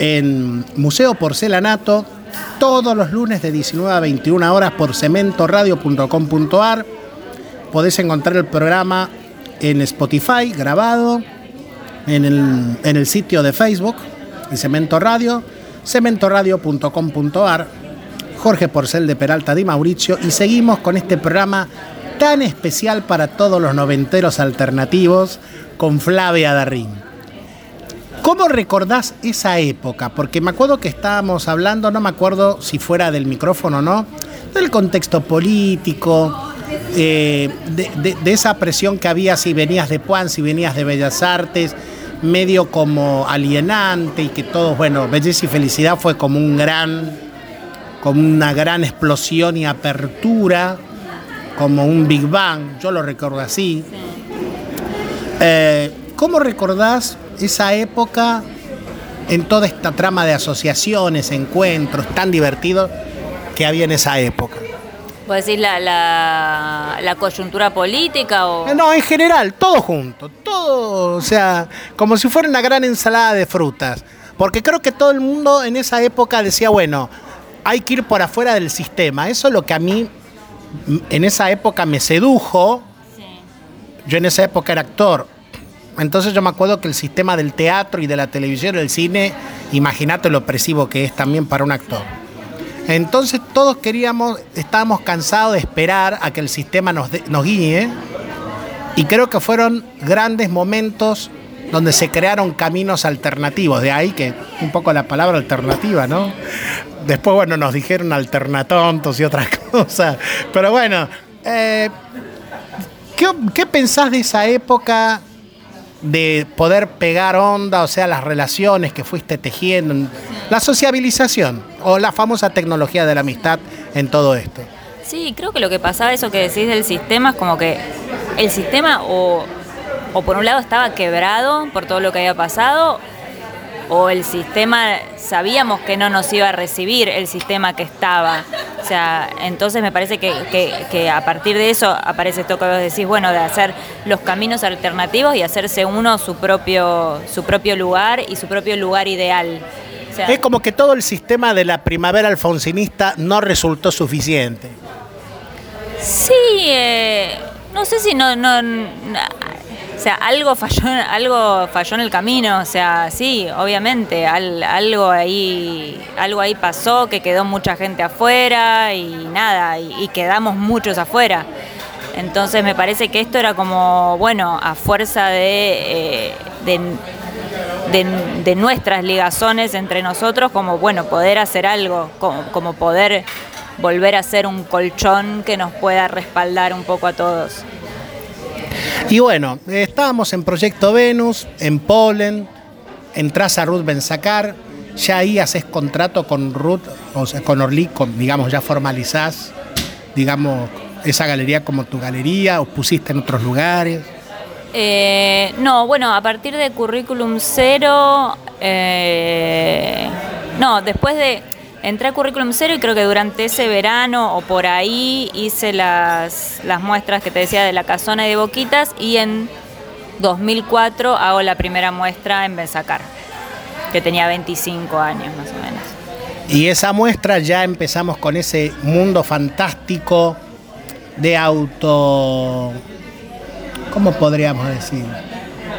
en Museo Porcelanato todos los lunes de 19 a 21 horas por cementoradio.com.ar. Podés encontrar el programa en Spotify grabado, en el, en el sitio de Facebook, de Cemento Radio, cementoradio.com.ar. Jorge Porcel de Peralta Di Mauricio y seguimos con este programa tan especial para todos los noventeros alternativos con Flavia Darrín. ¿Cómo recordás esa época? Porque me acuerdo que estábamos hablando, no me acuerdo si fuera del micrófono o no, del contexto político, eh, de, de- de esa presión que había si venías de Puan, si venías de Bellas Artes, medio como alienante y que todos, bueno, Belleza y Felicidad fue como un gran, como una gran explosión y apertura, como un Big Bang, yo lo recuerdo así. Eh, ¿Cómo recordás esa época en toda esta trama de asociaciones, encuentros tan divertidos que había en esa época? ¿Vos decís la, la, la coyuntura política o...? Eh, No, en general, todo junto, todo, o sea, como si fuera una gran ensalada de frutas. Porque creo que todo el mundo en esa época decía, bueno, hay que ir por afuera del sistema. Eso es lo que a mí en esa época me sedujo. Yo en esa época era actor. Entonces yo me acuerdo que el sistema del teatro y de la televisión y del cine, imagínate lo opresivo que es también para un actor. Entonces todos queríamos, estábamos cansados de esperar a que el sistema nos, guíe y creo que fueron grandes momentos donde se crearon caminos alternativos. De ahí que un poco la palabra alternativa, ¿no? Después, bueno, nos dijeron alternatontos y otras cosas. Pero bueno, eh, ¿qué, qué pensás de esa época de poder pegar onda, o sea, las relaciones que fuiste tejiendo, la sociabilización o la famosa tecnología de la amistad en todo esto? Sí, creo que lo que pasaba, eso que decís del sistema, es como que el sistema o, o por un lado estaba quebrado por todo lo que había pasado, o el sistema sabíamos que no nos iba a recibir el sistema que estaba. O sea, entonces me parece que, que- que a partir de eso aparece esto que vos decís, bueno, de hacer los caminos alternativos y hacerse uno su propio, su propio lugar y su propio lugar ideal. O sea, Es como que todo el sistema de la primavera alfonsinista no resultó suficiente. Sí, eh, no sé si no, no, o sea, algo falló, algo falló en el camino, o sea, sí, obviamente, al- algo ahí, algo ahí pasó, que quedó mucha gente afuera y nada, y, y quedamos muchos afuera. Entonces me parece que esto era como, bueno, a fuerza de, eh, de, de- nuestras ligazones entre nosotros, como, bueno, poder hacer algo, como, como poder volver a ser un colchón que nos pueda respaldar un poco a todos. Y bueno, estábamos en Proyecto Venus, en Polen, entras a Ruth Benzacar, ya ahí haces contrato con Ruth, o sea, con Orly, con, digamos, ya formalizás, digamos, esa galería como tu galería, o pusiste en otros lugares. Eh, no, bueno, a partir de currículum cero, eh, no, después de entré a currículum cero y creo que durante ese verano o por ahí hice las, las muestras que te decía de la casona y de Boquitas y en 2004 hago la primera muestra en Benzacar, que tenía 25 años más o menos. Y esa muestra ya empezamos con ese mundo fantástico de auto. ¿Cómo podríamos decir?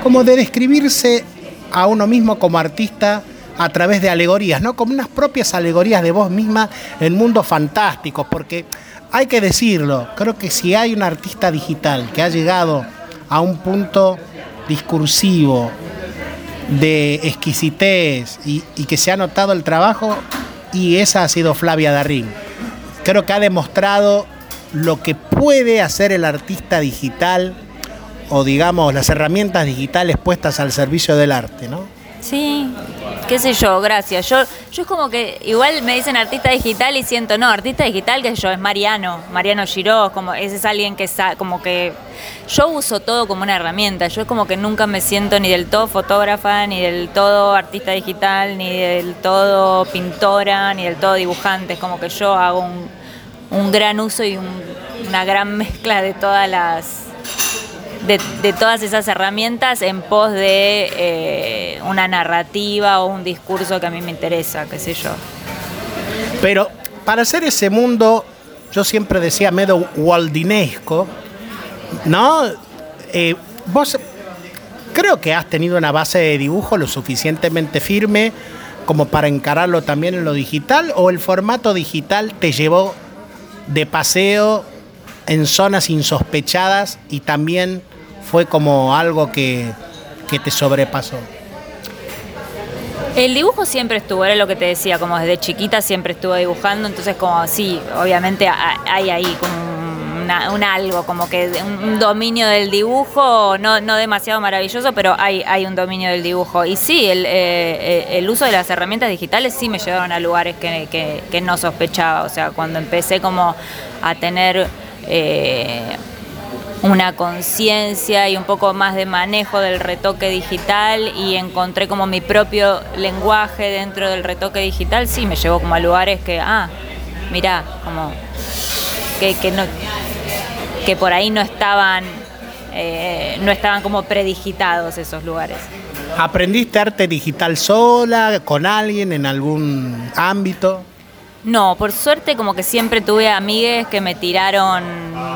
Como de describirse a uno mismo como artista a través de alegorías, ¿no? Como unas propias alegorías de vos misma en mundos fantásticos, porque hay que decirlo, creo que si hay un artista digital que ha llegado a un punto discursivo de exquisitez y, que se ha notado el trabajo y esa ha sido Flavia Darrín. Creo que ha demostrado lo que puede hacer el artista digital o digamos las herramientas digitales puestas al servicio del arte, ¿no? Sí, qué sé yo, gracias. Yo, yo es como que igual me dicen artista digital y siento, no, artista digital, qué sé yo, es Mariano, Mariano Giró, como ese es alguien que sa- como que yo uso todo como una herramienta. Yo es como que nunca me siento ni del todo fotógrafa, ni del todo artista digital, ni del todo pintora, ni del todo dibujante. Es como que yo hago un, un gran uso y un- una gran mezcla de todas las de, todas esas herramientas en pos de eh, una narrativa o un discurso que a mí me interesa, qué sé yo. Pero para hacer ese mundo, yo siempre decía medio waldinesco, ¿no? Eh, vos creo que has tenido una base de dibujo lo suficientemente firme como para encararlo también en lo digital o el formato digital te llevó de paseo en zonas insospechadas y también fue como algo que, que te sobrepasó. El dibujo siempre estuvo, era lo que te decía, como desde chiquita siempre estuve dibujando, entonces como sí, obviamente ha- hay ahí como un algo, como que un, un dominio del dibujo, no, no demasiado maravilloso, pero hay, hay un dominio del dibujo. Y sí, el, eh, eh, el uso de las herramientas digitales sí me llevaron a lugares que, que- que no sospechaba, o sea, cuando empecé como a tener... eh, una conciencia y un poco más de manejo del retoque digital y encontré como mi propio lenguaje dentro del retoque digital, sí, me llevó como a lugares que, ah, mirá, como que, que no que por ahí no estaban eh, no estaban como predigitados esos lugares. ¿Aprendiste arte digital sola, con alguien, en algún ámbito? No, por suerte como que siempre tuve amigues que me tiraron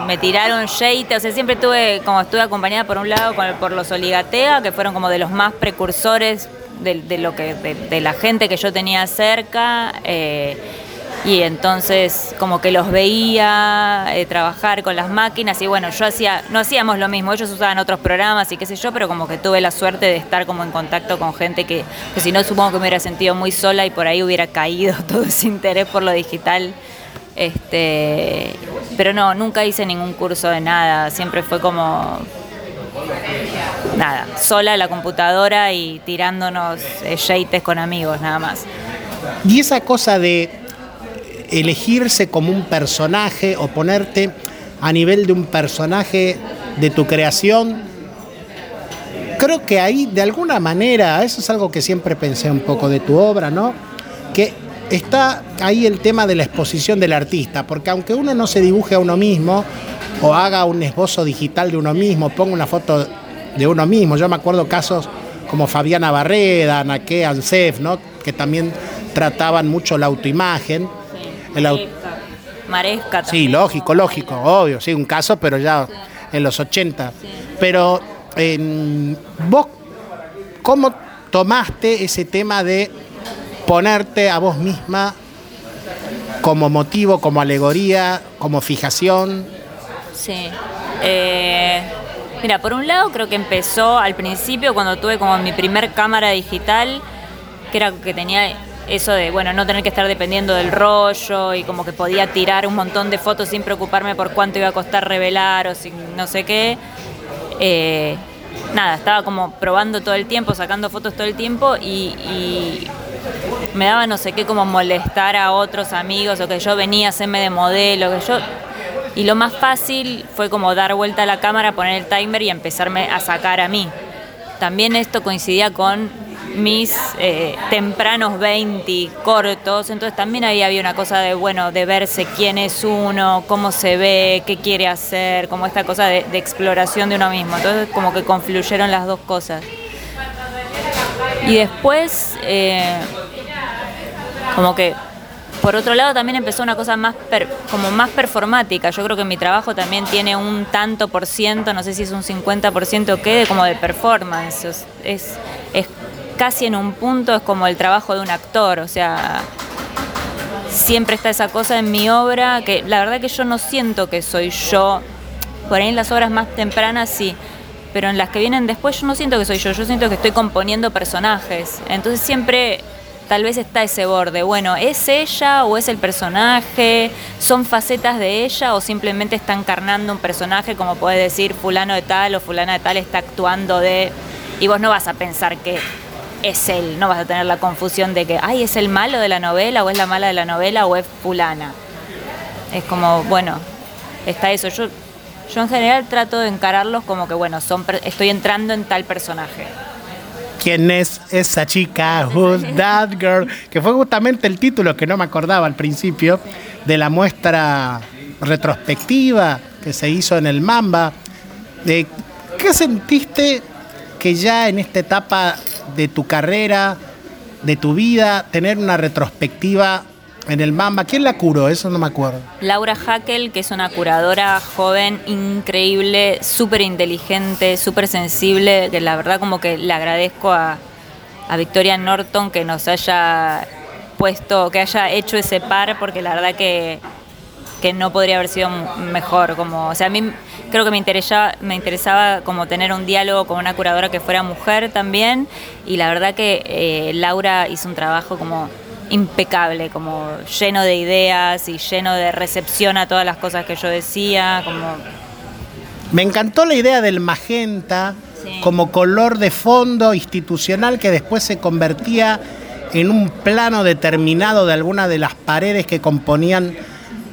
me tiraron Sheite, o sea, siempre tuve, como estuve acompañada por un lado con- por los Oligatea, que fueron como de los más precursores de, lo que, de, de la gente que yo tenía cerca. eh, y entonces como que los veía eh, trabajar con las máquinas y bueno, yo hacía, no hacíamos lo mismo, ellos usaban otros programas y qué sé yo, pero como que tuve la suerte de estar como en contacto con gente que, que si no supongo que me hubiera sentido muy sola y por ahí hubiera caído todo ese interés por lo digital. Este, pero no, nunca hice ningún curso de nada, siempre fue como nada, sola la computadora y tirándonos eh, yates con amigos nada más. Y esa cosa de elegirse como un personaje o ponerte a nivel de un personaje de tu creación, creo que ahí de alguna manera, eso es algo que siempre pensé un poco de tu obra, ¿no? Que está ahí el tema de la exposición del artista, porque aunque uno no se dibuje a uno mismo o haga un esbozo digital de uno mismo, ponga una foto de uno mismo, yo me acuerdo casos como Fabiana Barreda, Anaque Ansef, ¿no? Que también trataban mucho la autoimagen. El Maresca Sí, también. lógico, lógico, obvio, sí, un caso, pero ya en los 80. Pero en- vos, ¿cómo tomaste ese tema de ponerte a vos misma como motivo, como alegoría, como fijación? Sí. Eh, mira, por un lado creo que empezó al principio cuando tuve como mi primer cámara digital, que era que tenía eso de, bueno, no tener que estar dependiendo del rollo y como que podía tirar un montón de fotos sin preocuparme por cuánto iba a costar revelar o sin no sé qué. Eh, nada, estaba como probando todo el tiempo, sacando fotos todo el tiempo y, y me daba no sé qué como molestar a otros amigos o que yo venía a hacerme de modelo, que yo y lo más fácil fue como dar vuelta a la cámara, poner el timer y empezarme a sacar a mí. También esto coincidía con mis eh, tempranos 20 cortos, entonces también ahí había una cosa de, bueno, de verse quién es uno, cómo se ve, qué quiere hacer, como esta cosa de, exploración de uno mismo. Entonces como que confluyeron las dos cosas. Y después, eh, como que por otro lado también empezó una cosa más per- como más performática. Yo creo que mi trabajo también tiene un tanto por ciento, no sé si es un 50% o qué, de como de performance. Es casi en un punto, es como el trabajo de un actor, o sea, siempre está esa cosa en mi obra que la verdad que yo no siento que soy yo. Por ahí en las obras más tempranas sí, pero en las que vienen después yo no siento que soy yo, yo siento que estoy componiendo personajes. Entonces siempre tal vez está ese borde, bueno, ¿es ella o es el personaje? ¿Son facetas de ella o simplemente está encarnando un personaje como puede decir fulano de tal o fulana de tal está actuando de... Y vos no vas a pensar que es él, no vas a tener la confusión de que, ay, es el malo de la novela o es la mala de la novela o es fulana. Es como, bueno, está eso. Yo, yo en general trato de encararlos como que, bueno, son estoy entrando en tal personaje. ¿Quién es esa chica? Who's that girl? Que fue justamente el título que no me acordaba al principio de la muestra retrospectiva que se hizo en el Mamba. De, ¿Qué sentiste que ya en esta etapa de tu carrera, de tu vida, tener una retrospectiva en el Mamba? ¿Quién la curó? Eso no me acuerdo. Laura Hackel, que es una curadora joven, increíble, súper inteligente, súper sensible, que la verdad como que le agradezco a, a Victoria Norton que nos haya puesto, que haya hecho ese par, porque la verdad que, que no podría haber sido mejor. Como, o sea, a mí creo que me interesaba, me interesaba como tener un diálogo con una curadora que fuera mujer también, y la verdad que eh, Laura hizo un trabajo como impecable, como lleno de ideas y lleno de recepción a todas las cosas que yo decía, como Me encantó la idea del magenta Sí. como color de fondo institucional que después se convertía en un plano determinado de alguna de las paredes que componían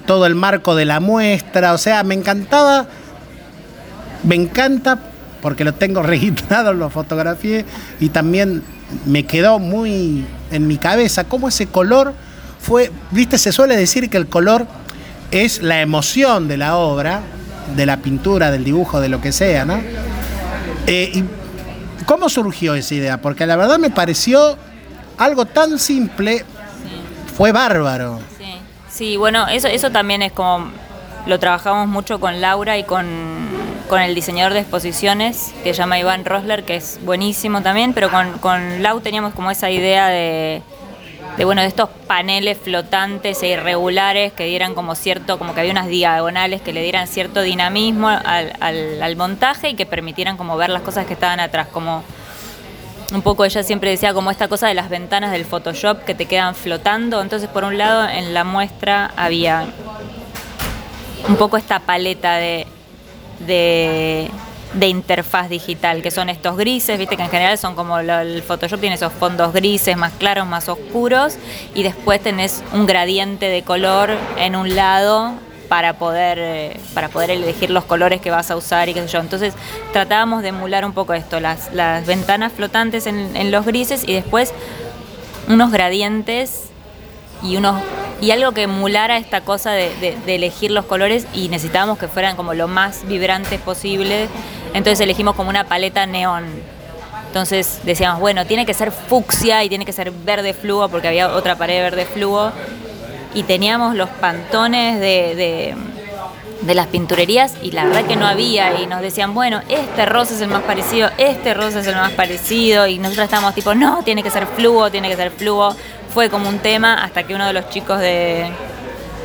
todo el marco de la muestra. O sea, me encantaba, me encanta porque lo tengo registrado, lo fotografié y también me quedó muy en mi cabeza cómo ese color fue, viste, se suele decir que el color es la emoción de la obra, de la pintura, del dibujo, de lo que sea, ¿no? Eh, y ¿Cómo surgió esa idea? Porque la verdad me pareció algo tan simple, fue bárbaro. Sí, sí, bueno, eso, eso también es como lo trabajamos mucho con Laura y con, con el diseñador de exposiciones, que se llama Iván Rosler, que es buenísimo también, pero con, con Lau teníamos como esa idea de, bueno, de estos paneles flotantes e irregulares que dieran como cierto, como que había unas diagonales que le dieran cierto dinamismo al montaje y que permitieran como ver las cosas que estaban atrás, como un poco ella siempre decía como esta cosa de las ventanas del Photoshop que te quedan flotando. Entonces, por un lado, en la muestra había un poco esta paleta de, de, de interfaz digital, que son estos grises, viste que en general son como el Photoshop tiene esos fondos grises más claros, más oscuros, y después tenés un gradiente de color en un lado para poder, eh, para poder elegir los colores que vas a usar y qué sé yo. Entonces tratábamos de emular un poco esto, las, las ventanas flotantes en, en los grises y después unos gradientes y unos y algo que emulara esta cosa de, elegir los colores y necesitábamos que fueran como lo más vibrantes posible. Entonces elegimos como una paleta neón. Entonces decíamos, bueno, tiene que ser fucsia y tiene que ser verde fluo porque había otra pared verde fluo. Y teníamos los pantones de, de- de las pinturerías y la verdad que no había y nos decían, bueno, este rosa es el más parecido, este rosa es el más parecido y nosotros estábamos tipo, no, tiene que ser fluo, tiene que ser fluo. Fue como un tema hasta que uno de los chicos de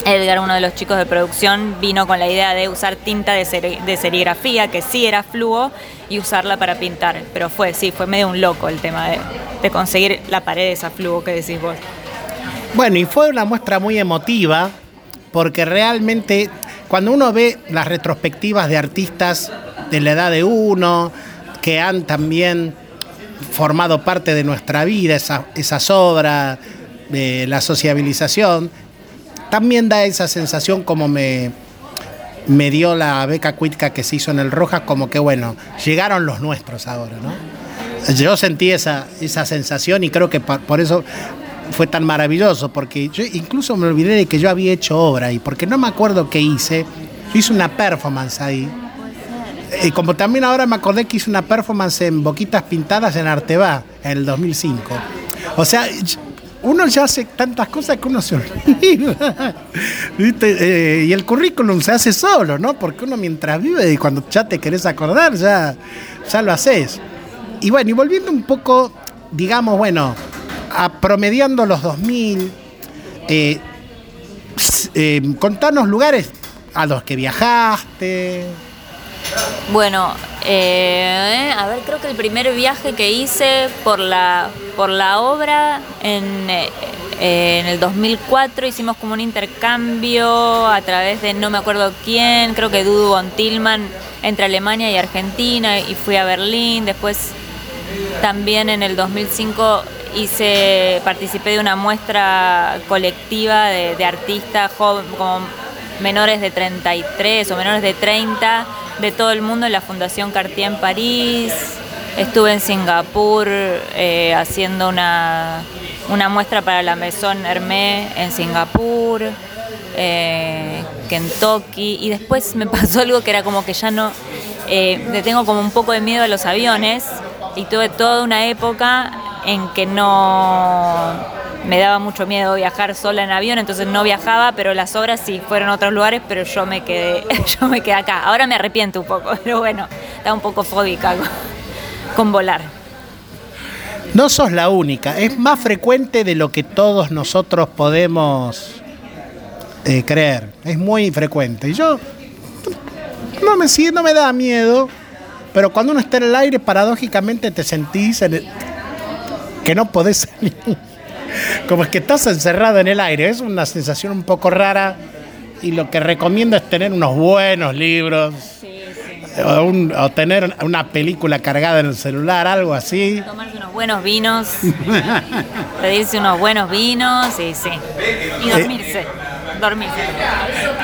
Edgar, uno de los chicos de producción, vino con la idea de usar tinta de, seri- de serigrafía, que sí era fluo, y usarla para pintar. Pero fue, sí, fue medio un loco el tema de, de conseguir la pared esa fluo que decís vos. Bueno, y fue una muestra muy emotiva, porque realmente cuando uno ve las retrospectivas de artistas de la edad de uno, que han también formado parte de nuestra vida, esa- esas obras, de la sociabilización, también da esa sensación como me, me dio la beca Cuitca que se hizo en el Rojas, como que bueno, llegaron los nuestros ahora, ¿no? Yo sentí esa, esa sensación y creo que pa- por eso fue tan maravilloso, porque yo incluso me olvidé de que yo había hecho obra y porque no me acuerdo qué hice, yo hice una performance ahí. Y como también ahora me acordé que hice una performance en Boquitas Pintadas en Arteba en el 2005. O sea, uno ya hace tantas cosas que uno se olvida. ¿Viste? Eh, y el currículum se hace solo, ¿no? Porque uno mientras vive y cuando ya te querés acordar, ya, ya lo haces. Y bueno, y volviendo un poco, digamos, bueno, a promediando los 2000, eh, eh, contanos lugares a los que viajaste. Bueno, eh, a ver, creo que el primer viaje que hice por la, por la obra en, eh, en el 2004 hicimos como un intercambio a través de no me acuerdo quién, creo que Dudu von Tillman entre Alemania y Argentina y fui a Berlín. Después también en el 2005 hice, participé de una muestra colectiva de, artistas como menores de 33 o menores de 30 de todo el mundo en la Fundación Cartier en París. Estuve en Singapur eh, haciendo una, una muestra para la Maison Hermé en Singapur, eh, Kentucky, y después me pasó algo que era como que ya no, eh, tengo como un poco de miedo a los aviones y tuve toda una época en que no me daba mucho miedo viajar sola en avión, entonces no viajaba, pero las obras sí fueron a otros lugares, pero yo me quedé, yo me quedé acá. Ahora me arrepiento un poco, pero bueno, estaba un poco fóbica con, con volar. No sos la única, es más frecuente de lo que todos nosotros podemos eh, creer. Es muy frecuente. Y yo no me, sí, no me da miedo, pero cuando uno está en el aire, paradójicamente te sentís en el- que no podés salir. Como es que estás encerrado en el aire. Es una sensación un poco rara. Y lo que recomiendo es tener unos buenos libros. O, un- o tener una película cargada en el celular, algo así. Tomarse unos buenos vinos, pedirse unos buenos vinos y sí. Y dormirse, dormirse.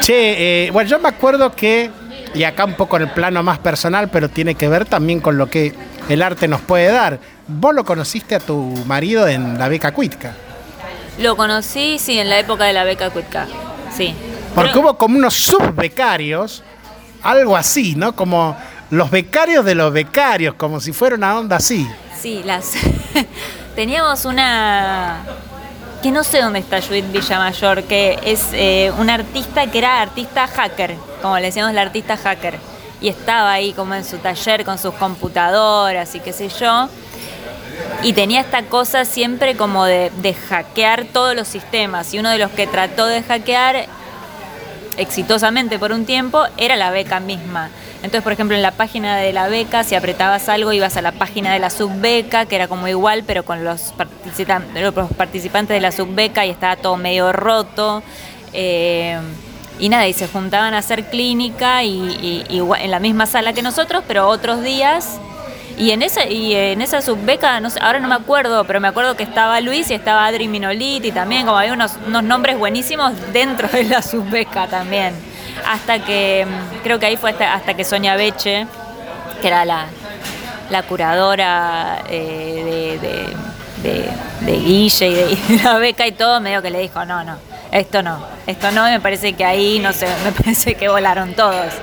Che, eh, bueno, yo me acuerdo que, y acá un poco en el plano más personal, pero tiene que ver también con lo que el arte nos puede dar. Vos lo conociste a tu marido en la beca Cuitca. Lo conocí, sí, en la época de la beca Cuitca, sí. Porque hubo como unos subbecarios, algo así, ¿no? Como los becarios de los becarios, como si fuera una onda así. Sí, las teníamos una que no sé dónde está Judith Villamayor, que es eh, una artista que era artista hacker, como le decíamos la artista hacker. Y estaba ahí como en su taller con sus computadoras y qué sé yo. Y tenía esta cosa siempre como de, de hackear todos los sistemas. Y uno de los que trató de hackear exitosamente por un tiempo era la beca misma. Entonces, por ejemplo, en la página de la beca, si apretabas algo, ibas a la página de la subbeca, que era como igual, pero con los, participan- los participantes de la subbeca y estaba todo medio roto. Eh, y nada, y se juntaban a hacer clínica y, en la misma sala que nosotros, pero otros días. Y en esa, y en esa subbeca, no sé, ahora no me acuerdo, pero me acuerdo que estaba Luis y estaba Adri Minoliti también, como había unos, unos nombres buenísimos dentro de la subbeca también. Hasta que, mm, creo que ahí fue hasta, que Sonia Beche, que era la, la curadora eh, de, de, de- Guille y de, la beca y todo, medio que le dijo, no, no, esto no, esto no, y me parece que ahí, no sé, me parece que volaron todos.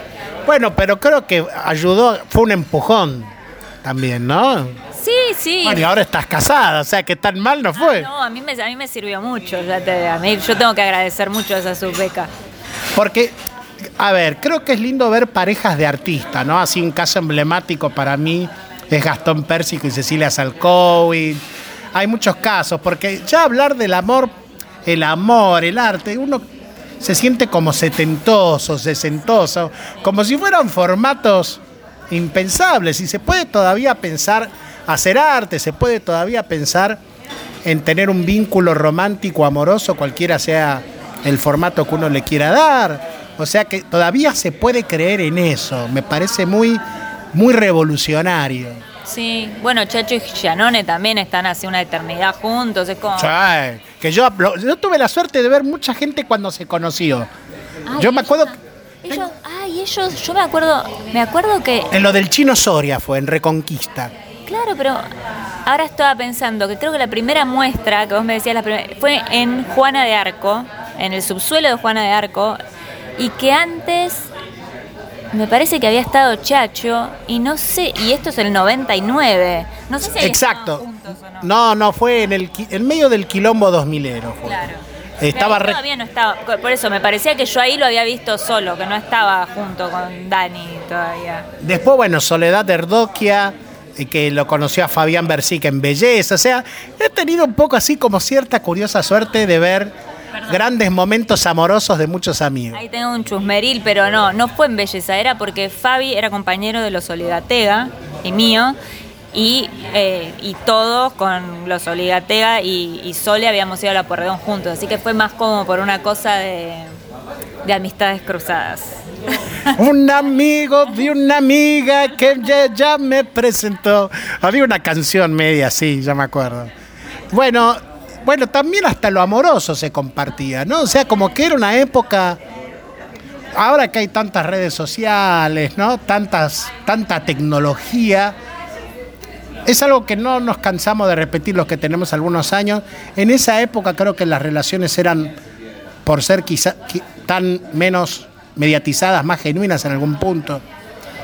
Bueno, pero creo que ayudó, fue un empujón también, ¿no? Sí, sí. Bueno, y ahora estás casada, o sea que tan mal no fue. No, a mí me, a mí me sirvió mucho. ya te- a mí, yo tengo que agradecer mucho esa subbeca. Porque, a ver, creo que es lindo ver parejas de artistas, ¿no? Así un caso emblemático para mí es Gastón Pérsico y Cecilia Salcowi. Hay muchos casos, porque ya hablar del amor, el amor, el arte, uno se siente como setentoso, sesentoso, como si fueran formatos impensables. Y se puede todavía pensar hacer arte, se puede todavía pensar en tener un vínculo romántico, amoroso, cualquiera sea el formato que uno le quiera dar. O sea que todavía se puede creer en eso. Me parece muy, muy revolucionario. Sí, bueno, Chacho y Gianone también están hace una eternidad juntos. Es como. Que yo, yo tuve la suerte de ver mucha gente cuando se conoció. Ay, yo me acuerdo Ellos, ay, ellos, yo me acuerdo, me acuerdo que, en lo del chino Soria fue, en Reconquista. claro, pero ahora estaba pensando que creo que la primera muestra que vos me decías la primera, fue en Juana de Arco, en el subsuelo de Juana de Arco, y que antes me parece que había estado Chacho, y no sé, y esto es el 99, no sé si Exacto. juntos o no. No, no, fue en el en medio del quilombo 2000ero. Fue. Claro. Estaba re- todavía no estaba, por eso me parecía que yo ahí lo había visto solo, que no estaba junto con Dani todavía. Después, bueno, Soledad Erdoquia, eh, que lo conoció a Fabián Bersica en Belleza. O sea, he tenido un poco así como cierta curiosa suerte de ver grandes momentos amorosos de muchos amigos. Ahí tengo un chusmeril, pero no, no fue en belleza, era porque Fabi era compañero de los Oligatega y mío, y, eh, y todos con los Oligatega y, y Sole habíamos ido a la Porredón juntos, así que fue más como por una cosa de, de amistades cruzadas. Un amigo de una amiga que ya, ya me presentó. Había una canción media así, ya me acuerdo. Bueno, bueno, también hasta lo amoroso se compartía, ¿no? O sea, como que era una época. Ahora que hay tantas redes sociales, ¿no? Tantas, tanta tecnología. Es algo que no nos cansamos de repetir los que tenemos algunos años. En esa época creo que las relaciones eran, por ser quizá qui- tan menos mediatizadas, más genuinas en algún punto.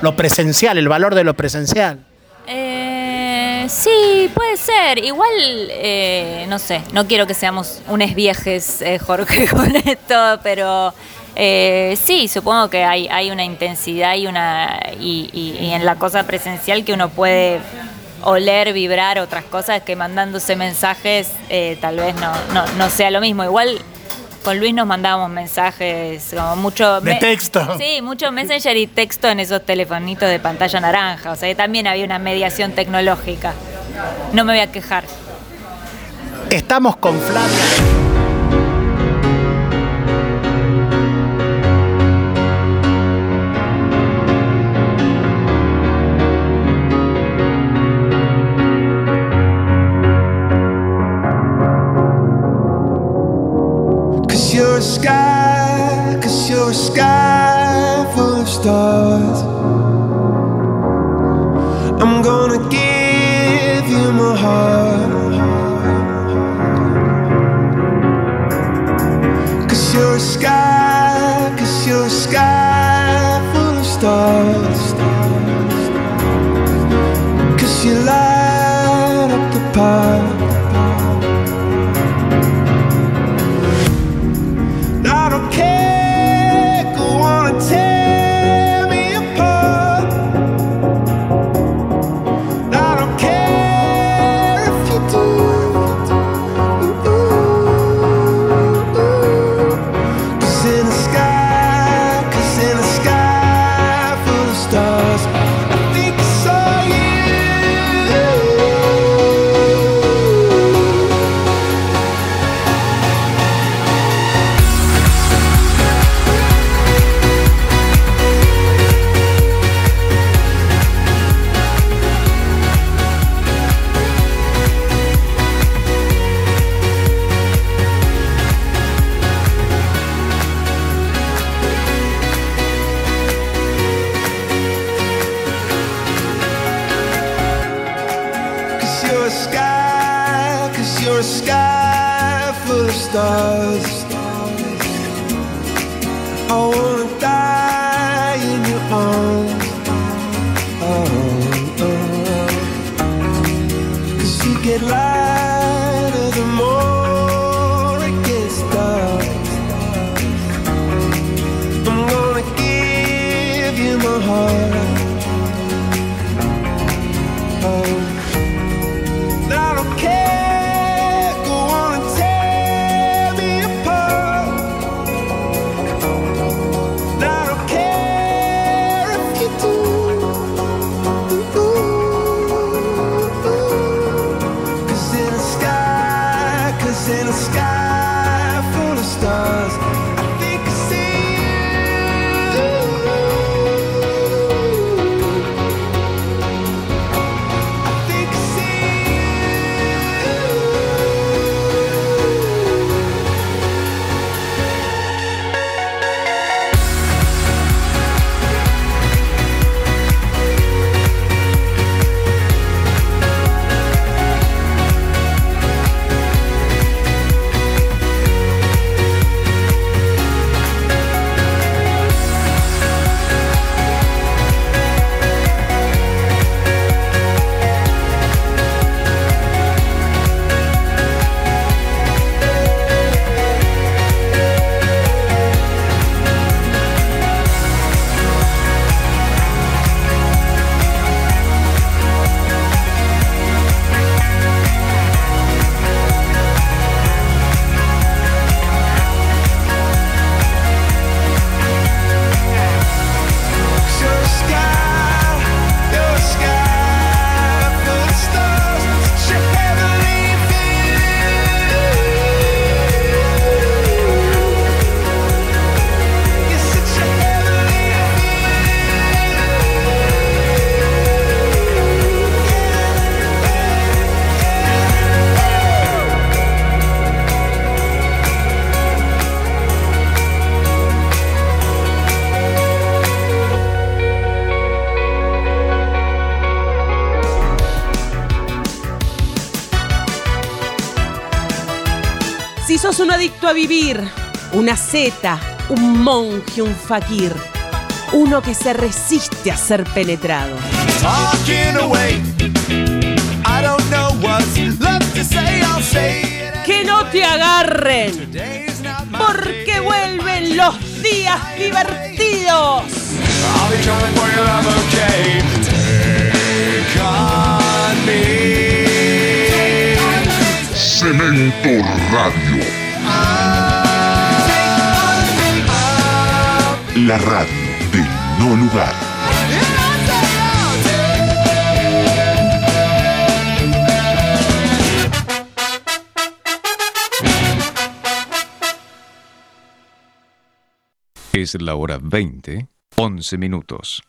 Lo presencial, el valor de lo presencial. Eh, sí, puede ser. Igual, eh, no sé, no quiero que seamos unes viejes, eh, Jorge, con esto, pero eh, sí, supongo que hay, hay una intensidad y, una, y en la cosa presencial que uno puede oler, vibrar otras cosas que mandándose mensajes eh, tal vez no, no, no sea lo mismo. Igual con Luis nos mandábamos mensajes como mucho... De texto. Sí, mucho Messenger y texto en esos telefonitos de pantalla naranja. O sea, que también había una mediación tecnológica. No me voy a quejar. Estamos con Flavia. Vivir, una zeta, un monje, un fakir, uno que se resiste a ser penetrado. Que no te agarren, porque vuelven los días divertidos. I'll be La radio del no lugar. Es la hora 20, 11 minutos.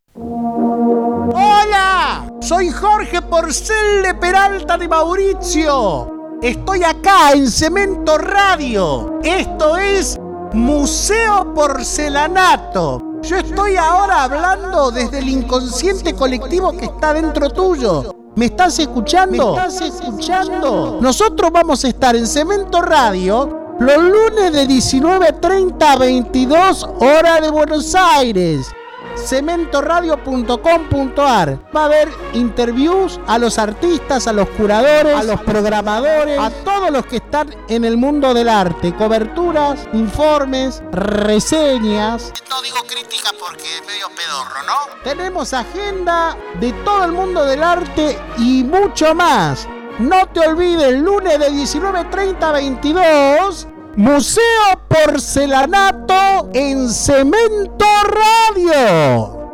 ¡Hola! Soy Jorge Porcel de Peralta de Mauricio. Estoy acá en Cemento Radio. Esto es Museo Porcelanato. Yo estoy ahora hablando desde el inconsciente colectivo que está dentro tuyo. ¿Me estás escuchando? ¿Me estás escuchando? Nosotros vamos a estar en Cemento Radio los lunes de 19.30 a 22 hora de Buenos Aires cementoradio.com.ar. Va a haber interviews a los artistas, a los curadores, a los programadores, a todos los que están en el mundo del arte. Coberturas, informes, reseñas. No digo críticas porque es medio pedorro, ¿no? Tenemos agenda de todo el mundo del arte y mucho más. No te olvides, lunes de 19.30 a 22. Museo Porcelanato en Cemento Radio.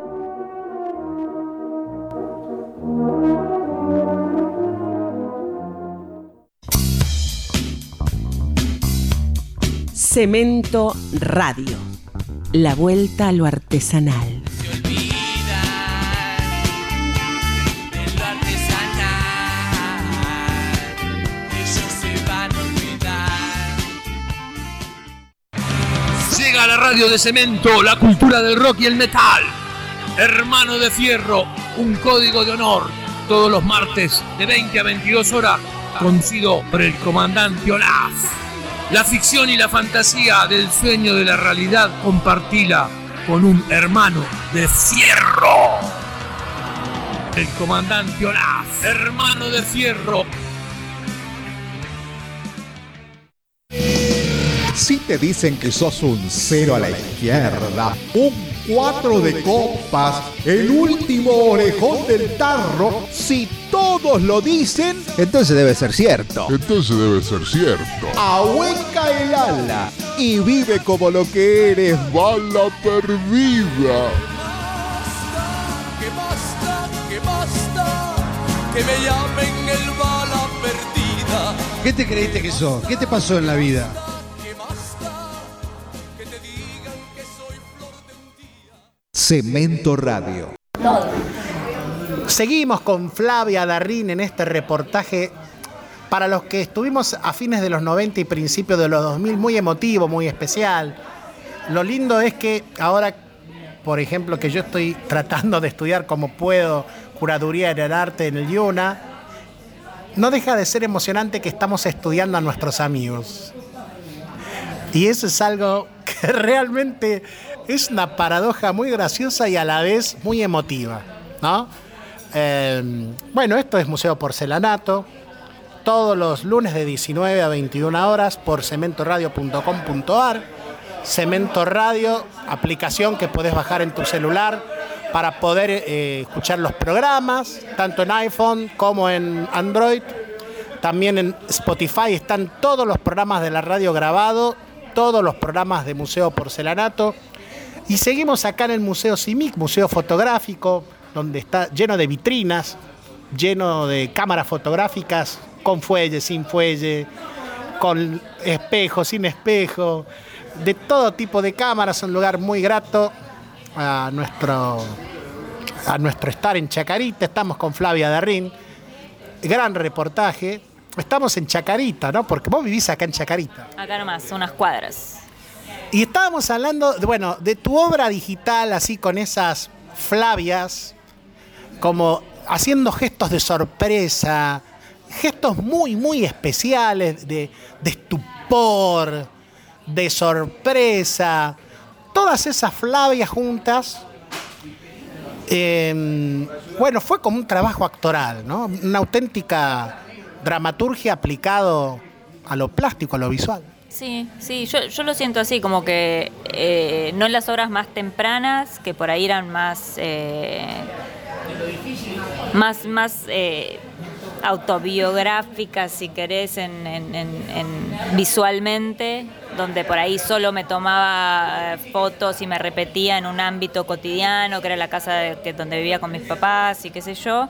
Cemento Radio. La vuelta a lo artesanal. La radio de cemento, la cultura del rock y el metal. Hermano de Fierro, un código de honor. Todos los martes de 20 a 22 horas, conducido por el comandante Olaf. La ficción y la fantasía del sueño de la realidad compartila con un hermano de fierro. El comandante Olaf, hermano de fierro. Si te dicen que sos un cero a la izquierda, un cuatro de copas, el último orejón del tarro, si todos lo dicen, Entonces debe ser cierto. Entonces debe ser cierto. ahueca el ala y vive como lo que eres. Bala perdida. Que basta, que basta, que me llamen el bala perdida. ¿Qué te creíste que sos? ¿Qué te pasó en la vida? Cemento Radio. Seguimos con Flavia Darrín en este reportaje para los que estuvimos a fines de los 90 y principios de los 2000, muy emotivo, muy especial. Lo lindo es que ahora, por ejemplo, que yo estoy tratando de estudiar como puedo curaduría en el arte en el IUNA, no deja de ser emocionante que estamos estudiando a nuestros amigos. Y eso es algo que realmente es una paradoja muy graciosa y a la vez muy emotiva, ¿no? Eh, bueno, esto es Museo Porcelanato, todos los lunes de 19 a 21 horas por cementoradio.com.ar. Cemento Radio, aplicación que puedes bajar en tu celular para poder eh, escuchar los programas, tanto en iPhone como en Android. También en Spotify están todos los programas de la radio grabado, todos los programas de Museo Porcelanato. Y seguimos acá en el Museo CIMIC, Museo Fotográfico, donde está lleno de vitrinas, lleno de cámaras fotográficas, con fuelle, sin fuelle, con espejo, sin espejo, de todo tipo de cámaras, un lugar muy grato a nuestro, a nuestro estar en Chacarita. Estamos con Flavia Darrín, gran reportaje. Estamos en Chacarita, ¿no? Porque vos vivís acá en Chacarita. Acá nomás, unas cuadras. Y estábamos hablando, de, bueno, de tu obra digital, así con esas Flavias, como haciendo gestos de sorpresa, gestos muy, muy especiales, de, estupor, de sorpresa. Todas esas Flavias juntas. eh, bueno, fue como un trabajo actoral, ¿no? Una auténtica dramaturgia aplicado a lo plástico, a lo visual. Sí, sí, yo, yo lo siento así, como que eh, no en las obras más tempranas, que por ahí eran más, eh, más, más eh, autobiográficas, si querés, en, en- en- en- visualmente, donde por ahí solo me tomaba eh, fotos y me repetía en un ámbito cotidiano, que era la casa de- que, donde vivía con mis papás y qué sé yo.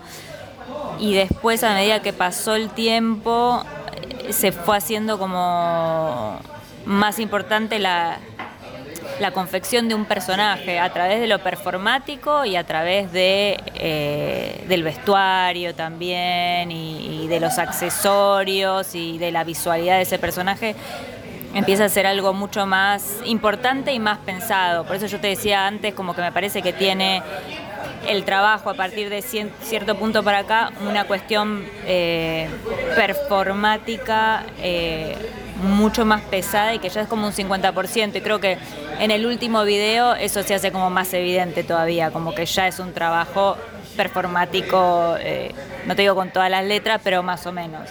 Y después, a medida que pasó el tiempo, se fue haciendo como más importante la, la confección de un personaje a través de lo performático y a través de, eh, del vestuario también y, y de los accesorios y de la visualidad de ese personaje empieza a ser algo mucho más importante y más pensado. Por eso yo te decía antes como que me parece que tiene el trabajo a partir de cien- cierto punto para acá una cuestión eh, performática eh, mucho más pesada y que ya es como un 50% y creo que en el último video eso se hace como más evidente todavía, como que ya es un trabajo performático, eh, no te digo con todas las letras, pero más o menos.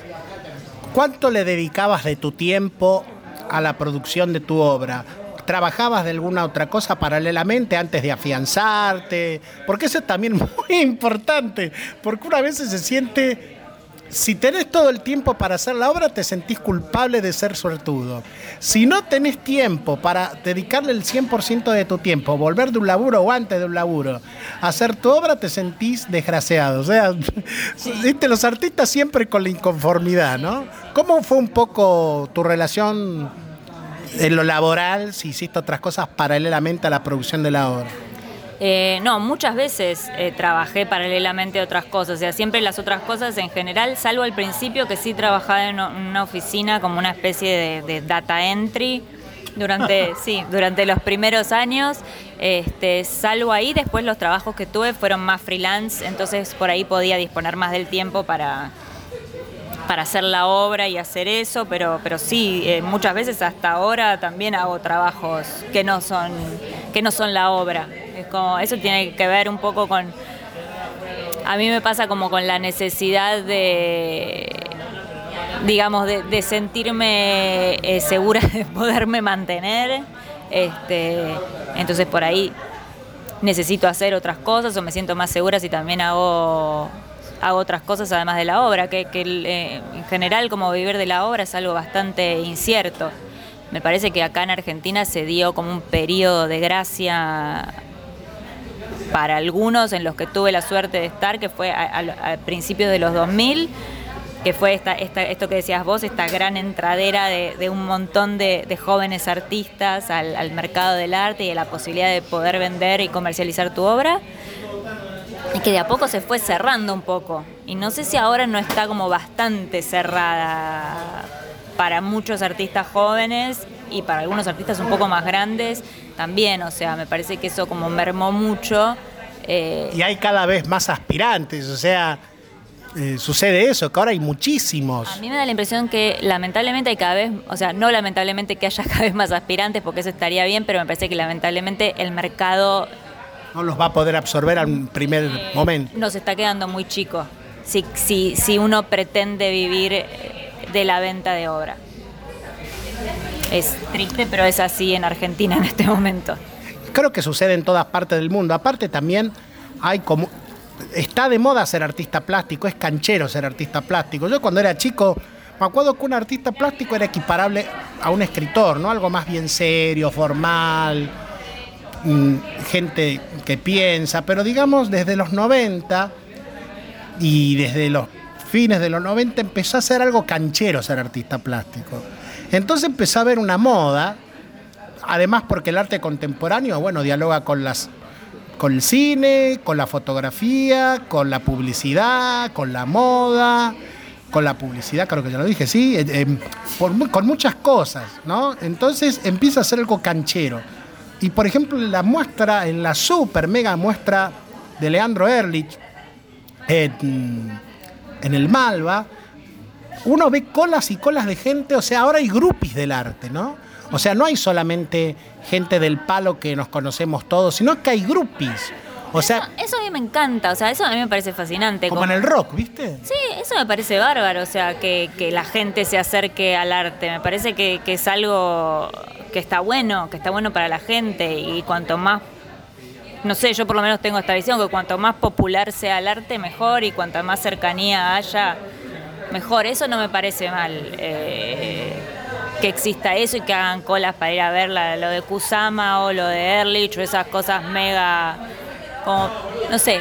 ¿Cuánto le dedicabas de tu tiempo a la producción de tu obra? ¿Trabajabas de alguna otra cosa paralelamente antes de afianzarte? Porque eso es también muy importante, porque una vez se siente, si tenés todo el tiempo para hacer la obra, te sentís culpable de ser suertudo. Si no tenés tiempo para dedicarle el 100% de tu tiempo, volver de un laburo o antes de un laburo, a hacer tu obra, te sentís desgraciado. O sea, viste, los artistas siempre con la inconformidad, ¿no? ¿Cómo fue un poco tu relación en lo laboral, si hiciste otras cosas paralelamente a la producción de la obra? Eh, no, muchas veces eh, trabajé paralelamente a otras cosas, o sea, siempre las otras cosas en general, salvo al principio que sí trabajaba en una oficina como una especie de, de data entry durante, sí, durante los primeros años, este, salvo ahí, después los trabajos que tuve fueron más freelance, entonces por ahí podía disponer más del tiempo para, para hacer la obra y hacer eso, pero, pero sí, eh, muchas veces hasta ahora también hago trabajos que no son, que no son la obra. Es como, eso tiene que ver un poco con. A mí me pasa como con la necesidad de digamos, de, sentirme eh, segura de poderme mantener. Este, entonces por ahí necesito hacer otras cosas o me siento más segura si también hago, hago otras cosas además de la obra, que, que, eh, en general como vivir de la obra es algo bastante incierto. Me parece que acá en Argentina se dio como un periodo de gracia para algunos en los que tuve la suerte de estar, que fue a, a, a principios de los 2000 que fue esta, esto que decías vos, esta gran entradera de, un montón de, de jóvenes artistas al, al, mercado del arte y a la posibilidad de poder vender y comercializar tu obra, y que de a poco se fue cerrando un poco. Y no sé si ahora no está como bastante cerrada para muchos artistas jóvenes y para algunos artistas un poco más grandes también, o sea, me parece que eso como mermó mucho. Eh, y hay cada vez más aspirantes, o sea, eh, sucede eso, que ahora hay muchísimos. A mí me da la impresión que lamentablemente hay cada vez, o sea, no lamentablemente que haya cada vez más aspirantes, porque eso estaría bien, pero me parece que lamentablemente el mercado... No los va a poder absorber al primer eh, momento. Nos está quedando muy chico, si, si, si uno pretende vivir de la venta de obra. Es triste, pero es así en Argentina en este momento. Creo que sucede en todas partes del mundo. Aparte también hay como está de moda ser artista plástico, es canchero ser artista plástico. Yo cuando era chico me acuerdo que un artista plástico era equiparable a un escritor, ¿no? Algo más bien serio, formal, gente que piensa, pero digamos desde los 90 y desde los fines de los 90 empezó a ser algo canchero ser artista plástico. Entonces empezó a haber una moda, además porque el arte contemporáneo, bueno, dialoga con las con el cine, con la fotografía, con la publicidad, con la moda, con la publicidad, creo que ya lo dije, sí, eh, eh, con muchas cosas, ¿no? Entonces empieza a ser algo canchero. Y por ejemplo, la muestra, en la super mega muestra de Leandro Ehrlich en, en el Malva, uno ve colas y colas de gente, o sea, ahora hay grupis del arte, ¿no? O sea, no hay solamente gente del palo que nos conocemos todos, sino que hay grupis. O sea, eso, eso, a mí me encanta, o sea, eso a mí me parece fascinante. Como, como, en el rock, ¿viste? Sí, eso me parece bárbaro, o sea, que, que la gente se acerque al arte. Me parece que, que, es algo que está bueno, que está bueno para la gente y cuanto más, no sé, yo por lo menos tengo esta visión, que cuanto más popular sea el arte, mejor y cuanta más cercanía haya, mejor. Eso no me parece mal. Eh, que exista eso y que hagan colas para ir a ver la, lo de Kusama o lo de Ehrlich o esas cosas mega, como, no sé,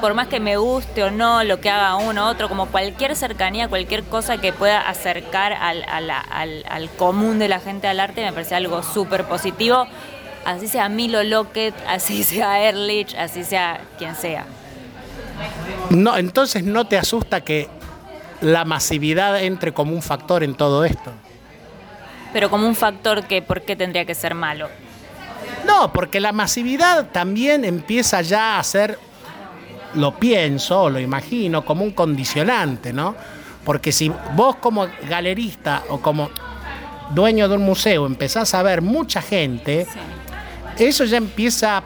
por más que me guste o no lo que haga uno otro, como cualquier cercanía, cualquier cosa que pueda acercar al, al, al, al común de la gente al arte, me parece algo súper positivo. Así sea Milo Lockett, así sea Ehrlich, así sea quien sea. No, entonces no te asusta que la masividad entre como un factor en todo esto pero como un factor que por qué tendría que ser malo. No, porque la masividad también empieza ya a ser, lo pienso, lo imagino, como un condicionante, ¿no? Porque si vos como galerista o como dueño de un museo empezás a ver mucha gente, sí. eso ya empieza,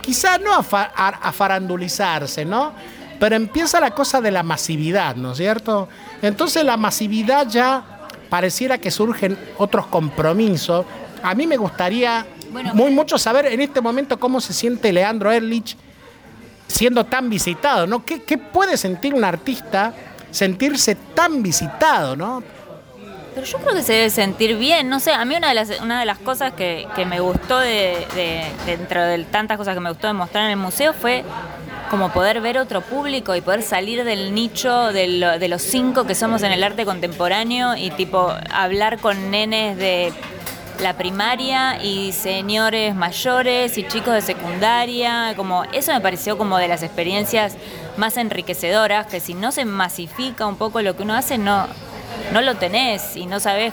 quizás no a, fa a, a farandulizarse, ¿no? Pero empieza la cosa de la masividad, ¿no es cierto? Entonces la masividad ya pareciera que surgen otros compromisos. A mí me gustaría bueno, muy mucho saber en este momento cómo se siente Leandro Ehrlich siendo tan visitado, ¿no? ¿Qué, qué puede sentir un artista sentirse tan visitado, ¿no? Pero yo creo que se debe sentir bien, no sé, a mí una de las, una de las cosas que, que me gustó de, de, dentro de tantas cosas que me gustó de mostrar en el museo fue como poder ver otro público y poder salir del nicho de, lo, de, los cinco que somos en el arte contemporáneo y tipo hablar con nenes de la primaria y señores mayores y chicos de secundaria, como eso me pareció como de las experiencias más enriquecedoras, que si no se masifica un poco lo que uno hace, no, no lo tenés y no sabes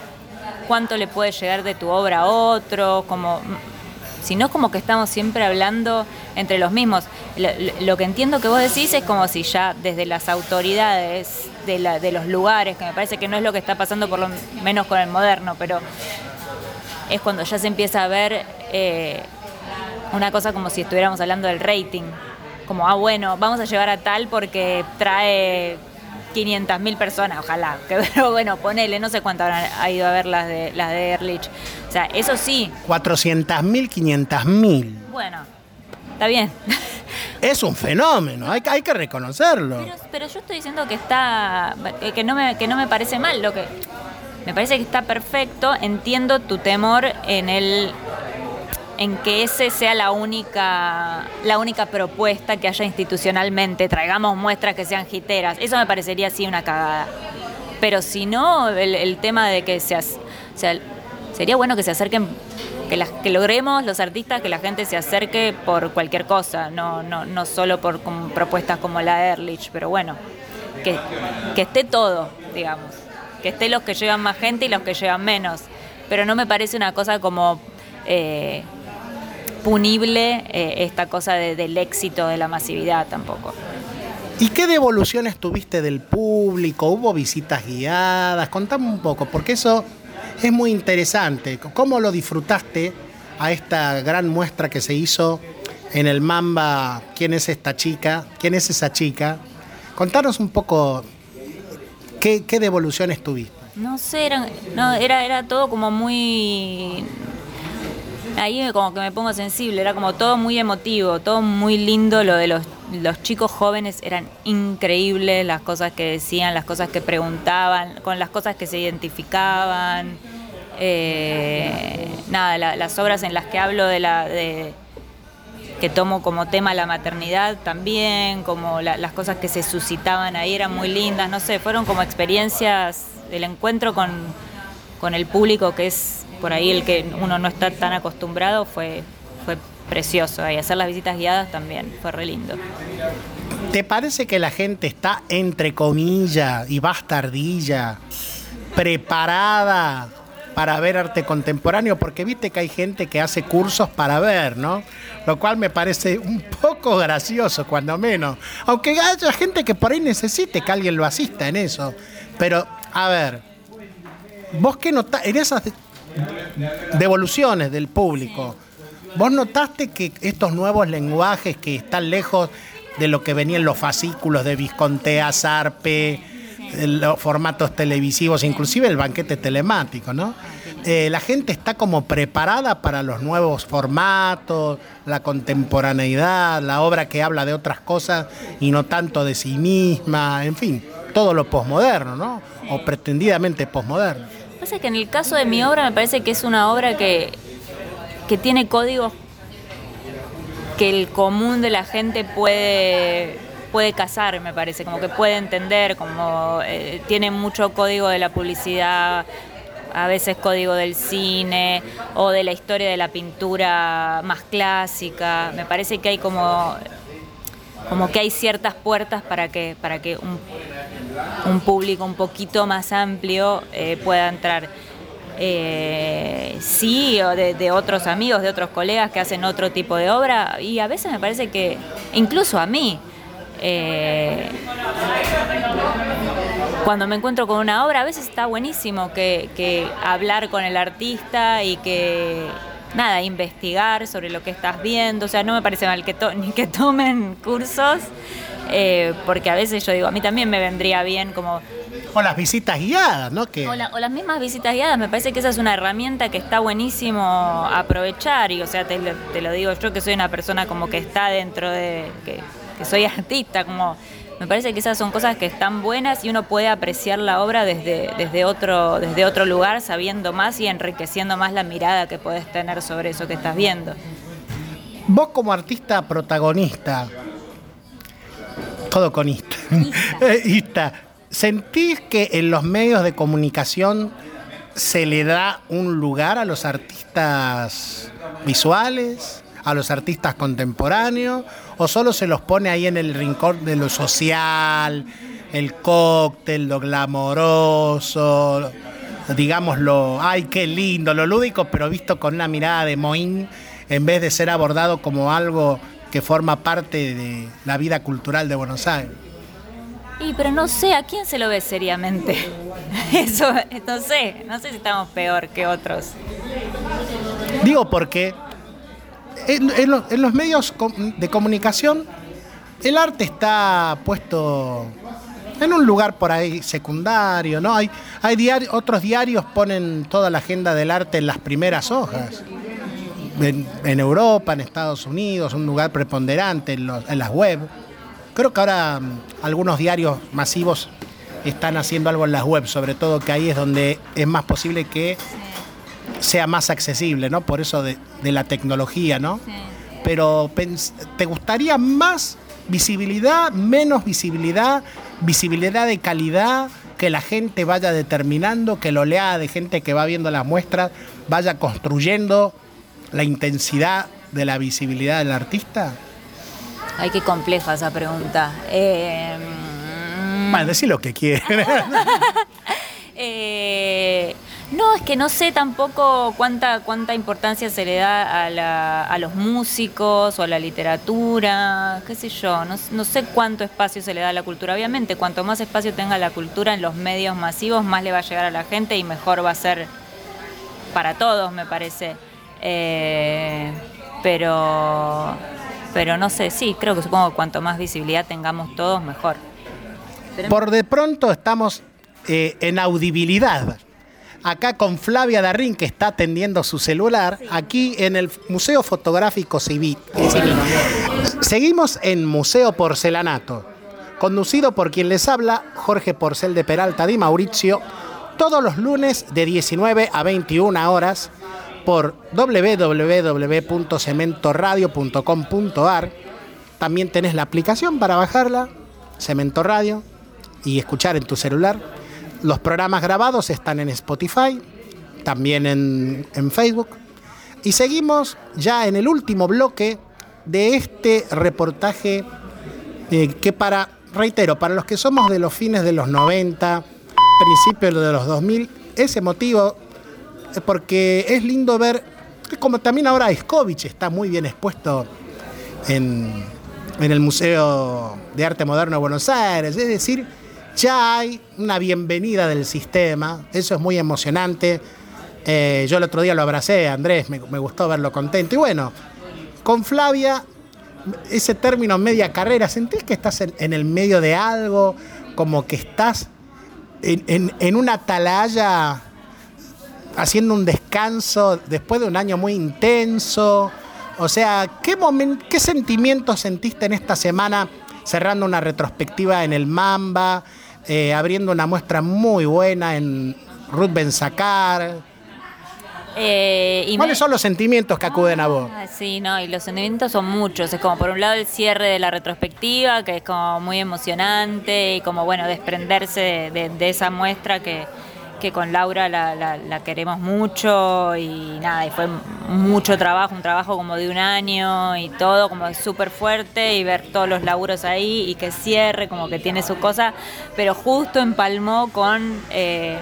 cuánto le puede llegar de tu obra a otro, como sino como que estamos siempre hablando entre los mismos. Lo, que entiendo que vos decís es como si ya desde las autoridades de, de los lugares, que me parece que no es lo que está pasando por lo menos con el moderno, pero es cuando ya se empieza a ver eh, una cosa como si estuviéramos hablando del rating. Como, ah, bueno, vamos a llevar a tal porque trae 500.000 personas, ojalá. Que, pero bueno, ponele, no sé cuánto habrán ha ido a ver las de, las de Ehrlich. O sea, eso sí, 400.000, 500.000. bueno, está bien. Es un fenómeno, hay, que- hay que reconocerlo. Pero, pero yo estoy diciendo que está. que no, me, que no me parece mal. Lo que. Me parece que está perfecto. Entiendo tu temor en el. en que ese sea la única. la única propuesta que haya institucionalmente. Traigamos muestras que sean jiteras. Eso me parecería así una cagada. Pero si no, el, tema de que se o sea, sería bueno que se acerquen, que, que logremos los artistas que la gente se acerque por cualquier cosa, no, no, no solo por propuestas como la de Ehrlich, pero bueno, que, que esté todo, digamos, que esté los que llevan más gente y los que llevan menos, pero no me parece una cosa como eh, punible eh, esta cosa de- del éxito de la masividad tampoco. ¿Y qué devoluciones tuviste del público? ¿Hubo visitas guiadas? Contame un poco, porque eso es muy interesante. ¿Cómo lo disfrutaste a esta gran muestra que se hizo en el Mamba? ¿Quién es esta chica? ¿Quién es esa chica? Contanos un poco qué, qué devoluciones tuviste. No sé, era, no, era, era todo como muy... Ahí como que me pongo sensible, era como todo muy emotivo, todo muy lindo, lo de los, chicos jóvenes eran increíbles, las cosas que decían, las cosas que preguntaban, con las cosas que se identificaban. Eh, nada, la- las obras en las que hablo de la... De, que tomo como tema la maternidad también, como la- las cosas que se suscitaban ahí eran muy lindas, no sé, fueron como experiencias del encuentro con, con el público que es por ahí el que uno no está tan acostumbrado, fue, fue precioso. Y hacer las visitas guiadas también, fue re lindo. ¿Te parece que la gente está, entre comillas, y bastardilla, preparada para ver arte contemporáneo? Porque viste que hay gente que hace cursos para ver, ¿no? Lo cual me parece un poco gracioso, cuando menos. Aunque haya gente que por ahí necesite que alguien lo asista en eso. Pero, a ver, vos qué notás, en esas de- devoluciones del público, ¿vos notaste que estos nuevos lenguajes que están lejos de lo que venían los fascículos de Viscontea, Sarpe, los formatos televisivos, inclusive el banquete telemático, ¿no? Eh, la gente está como preparada para los nuevos formatos, la contemporaneidad, la obra que habla de otras cosas y no tanto de sí misma, en fin, todo lo posmoderno, ¿no? O pretendidamente posmoderno. Pasa que en el caso de mi obra me parece que es una obra que, que tiene códigos que el común de la gente puede puede cazar, me parece, como que puede entender, como eh, tiene mucho código de la publicidad, a veces código del cine o de la historia de la pintura más clásica. Me parece que hay como como que hay ciertas puertas para que para que un, público un poquito más amplio eh, pueda entrar. Eh, sí, o de otros amigos, de otros colegas que hacen otro tipo de obra, y a veces me parece que, incluso a mí, eh, cuando me encuentro con una obra, a veces está buenísimo que, que hablar con el artista y que, nada, investigar sobre lo que estás viendo. O sea, no me parece mal que, to- ni que tomen cursos, eh, porque a veces yo digo, a mí también me vendría bien como O las visitas guiadas, ¿no? Que o, la- o las mismas visitas guiadas, me parece que esa es una herramienta que está buenísimo aprovechar y o sea, te, lo- te lo digo yo que soy una persona como que está dentro de, que, que soy artista, como me parece que esas son cosas que están buenas y uno puede apreciar la obra desde, desde, otro, desde otro lugar, sabiendo más y enriqueciendo más la mirada que puedes tener sobre eso que estás viendo. Vos como artista protagonista, todo con ista, eh, ista, ¿sentís que en los medios de comunicación se le da un lugar a los artistas visuales, a los artistas contemporáneos, o solo se los pone ahí en el rincón de lo social, el cóctel, lo glamoroso, digamos lo, ay, qué lindo, lo lúdico, pero visto con una mirada de Moín, en vez de ser abordado como algo que forma parte de la vida cultural de Buenos Aires. Y pero no sé, ¿a quién se lo ve seriamente? Eso, no sé, no sé si estamos peor que otros. Digo porque en, en lo- en los medios de comunicación el arte está puesto en un lugar por ahí secundario, ¿no? Hay, hay diari- otros diarios ponen toda la agenda del arte en las primeras hojas. En, Europa, en Estados Unidos, un lugar preponderante en las web. Creo que ahora mm, algunos diarios masivos están haciendo algo en las web, sobre todo que ahí es donde es más posible que sea más accesible, ¿no? Por eso de, de la tecnología, ¿no? Pero ¿te gustaría más visibilidad, menos visibilidad, visibilidad de calidad, que la gente vaya determinando, que la oleada de gente que va viendo las muestras vaya construyendo la intensidad de la visibilidad del artista? Ay, qué compleja esa pregunta. Eh, Bueno, decí lo que quieras. Eh, no, es que no sé tampoco cuánta, cuánta importancia se le da a, la- a los músicos o a la literatura, qué sé yo, no, no sé cuánto espacio se le da a la cultura. Obviamente, cuanto más espacio tenga la cultura en los medios masivos, más le va a llegar a la gente y mejor va a ser para todos, me parece. Eh, pero, pero no sé, sí, creo que supongo que cuanto más visibilidad tengamos todos, mejor. Por de pronto estamos eh, en audibilidad. Acá con Flavia Darrín, que está atendiendo su celular, aquí en el Museo Fotográfico Civil. Seguimos en Museo Porcelanato, conducido por quien les habla, Jorge Porcel de Peralta Di Mauricio, todos los lunes de 19 a 21 horas por www.cementoradio.com.ar. También tenés la aplicación para bajarla, Cemento Radio, y escuchar en tu celular. Los programas grabados están en Spotify, también en, en Facebook. Y seguimos ya en el último bloque de este reportaje eh, que para, reitero, para los que somos de los fines de los 90, principios de los 2000, es emotivo porque es lindo ver, como también ahora Iskovich está muy bien expuesto en, en el Museo de Arte Moderno de Buenos Aires, es decir, ya hay una bienvenida del sistema, eso es muy emocionante. Eh, yo el otro día lo abracé, Andrés, me, gustó verlo contento. Y bueno, con Flavia, ese término media carrera, ¿sentís que estás en, el medio de algo? Como que estás en, en- una atalaya haciendo un descanso después de un año muy intenso. O sea, ¿qué, qué sentimientos sentiste en esta semana cerrando una retrospectiva en el Mamba, eh, abriendo una muestra muy buena en Ruth Benzacar? Eh, y ¿Cuáles me- son los sentimientos que acuden a vos? Ah, sí, no, y los sentimientos son muchos. Es como por un lado el cierre de la retrospectiva, que es como muy emocionante y como bueno, desprenderse de, de- de esa muestra que, que con Laura la, la- la queremos mucho y nada, y fue mucho trabajo, un trabajo como de un año y todo como súper fuerte y ver todos los laburos ahí y que cierre, como que tiene su cosa, pero justo empalmó con... eh,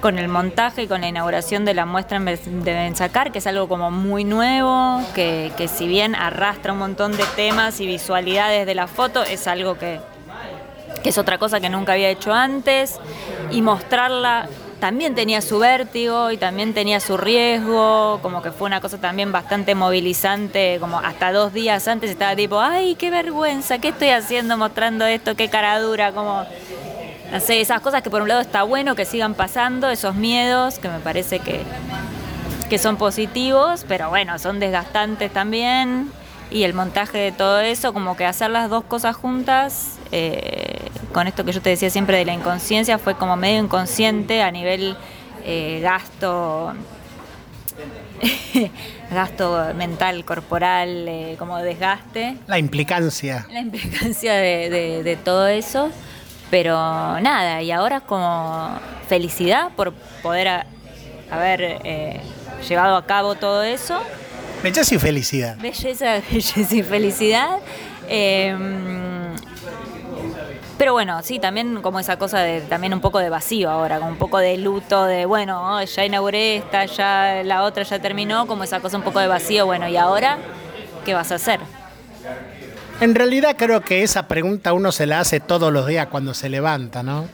con el montaje y con la inauguración de la muestra de Benzacar, que es algo como muy nuevo, que, que si bien arrastra un montón de temas y visualidades de la foto, es algo que, que es otra cosa que nunca había hecho antes, y mostrarla también tenía su vértigo y también tenía su riesgo, como que fue una cosa también bastante movilizante, como hasta dos días antes estaba tipo, ay, qué vergüenza, ¿qué estoy haciendo mostrando esto? Qué cara dura, como... No sé, esas cosas que por un lado está bueno que sigan pasando, esos miedos que me parece que, que son positivos, pero bueno, son desgastantes también. Y el montaje de todo eso, como que hacer las dos cosas juntas, eh, con esto que yo te decía siempre de la inconsciencia, fue como medio inconsciente a nivel eh, gasto, gasto mental, corporal, eh, como desgaste La implicancia. la implicancia de, de- de todo eso, pero nada, y ahora como felicidad por poder a- haber eh, llevado a cabo todo eso, Belleza y felicidad. belleza, belleza y felicidad. eh, pero bueno, sí, también como esa cosa de también un poco de vacío ahora, como un poco de luto, de bueno, oh, ya inauguré esta, ya la otra ya terminó, como esa cosa un poco de vacío, bueno, ¿y ahora qué vas a hacer? En realidad creo que esa pregunta uno se la hace todos los días cuando se levanta, ¿no?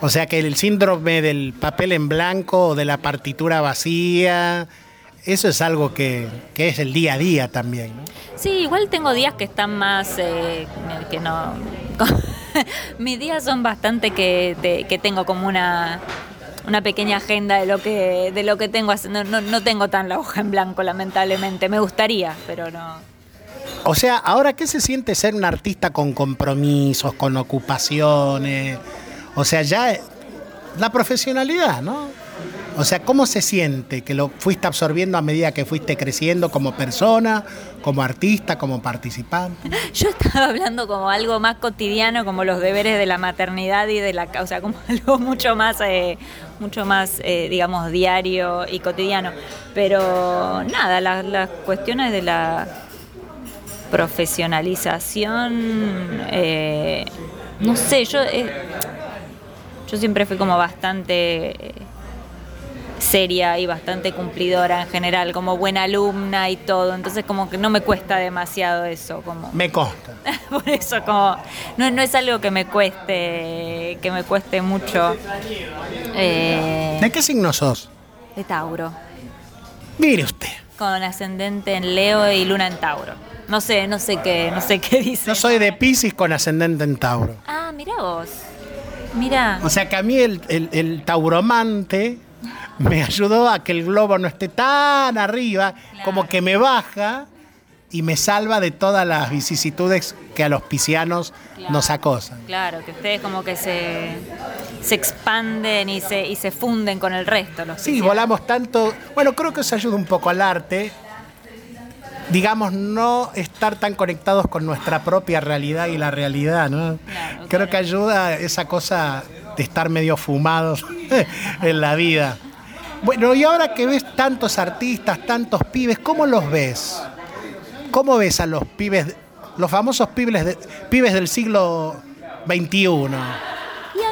O sea que el síndrome del papel en blanco o de la partitura vacía, eso es algo que, que es el día a día también, ¿no? Sí, igual tengo días que están más, eh, que no... Mis días son bastante que, tengo como una, una pequeña agenda de lo que, de lo que tengo. No, no, no tengo tan la hoja en blanco, lamentablemente. Me gustaría, pero no. O sea, ahora, ¿qué se siente ser un artista con compromisos, con ocupaciones? O sea, ya eh, la profesionalidad, ¿no? O sea, ¿cómo se siente que lo fuiste absorbiendo a medida que fuiste creciendo como persona, como artista, como participante? Yo estaba hablando como algo más cotidiano, como los deberes de la maternidad y de la o sea, como algo mucho más, eh, mucho más, eh, digamos, diario y cotidiano. Pero nada, la- las cuestiones de la profesionalización, eh, no sé, yo, eh, yo siempre fui como bastante eh, seria y bastante cumplidora en general, como buena alumna y todo, entonces como que no me cuesta demasiado eso, como Me consta. por eso como no, no es algo que me cueste que me cueste mucho eh, ¿De qué signo sos? de Tauro Mire usted. con ascendente en Leo y luna en Tauro no sé no sé qué no sé qué dice Yo soy de Pisces con ascendente en Tauro. ah mira vos mira O sea que a mí el, el- el tauromante me ayudó a que el globo no esté tan arriba, como que me baja y me salva de todas las vicisitudes que a los piscianos nos acosan. claro que ustedes como que se se expanden y se y se funden con el resto los Sí, volamos tanto. Bueno, creo que eso ayuda un poco al arte. Digamos, no estar tan conectados con nuestra propia realidad y la realidad, ¿no? creo que ayuda esa cosa de estar medio fumados en la vida. Bueno, y ahora que ves tantos artistas, tantos pibes, ¿cómo los ves? ¿Cómo ves a los pibes, los famosos pibes, pibes del siglo XXI? Y a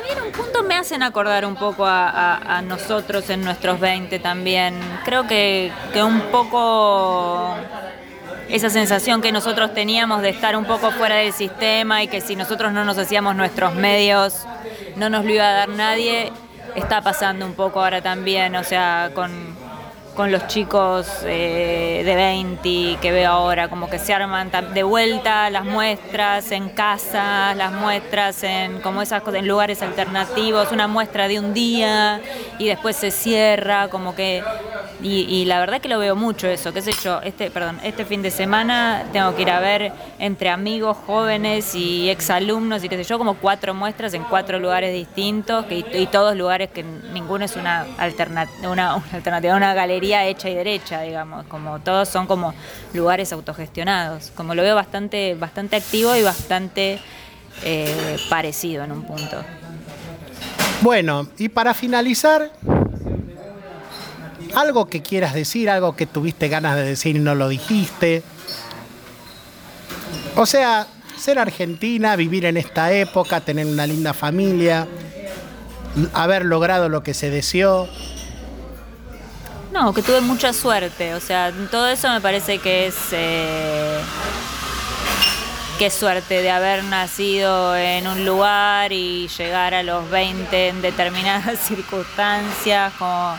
mí en un punto me hacen acordar un poco a, a- a nosotros en nuestros 20 también. Creo que, que un poco esa sensación que nosotros teníamos de estar un poco fuera del sistema y que si nosotros no nos hacíamos nuestros medios, no nos lo iba a dar nadie, está pasando un poco ahora también, o sea, con, con los chicos eh, de 20 que veo ahora, como que se arman de vuelta las muestras en casa, las muestras en como esas en lugares alternativos, una muestra de un día y después se cierra, como que y, la verdad que lo veo mucho eso, qué sé yo, este, perdón, este fin de semana tengo que ir a ver entre amigos jóvenes y exalumnos y qué sé yo, como cuatro muestras en cuatro lugares distintos, y todos lugares que ninguno es una alternativa, una galería hecha y derecha, digamos, como todos son como lugares autogestionados, como lo veo bastante, bastante activo y bastante eh, parecido en un punto. Bueno, y para finalizar, algo que quieras decir, algo que tuviste ganas de decir y no lo dijiste. O sea, ser argentina, vivir en esta época, tener una linda familia, haber logrado lo que se deseó. No, que tuve mucha suerte, o sea, todo eso me parece que es eh, es suerte de haber nacido en un lugar y llegar a los 20 en determinadas circunstancias, como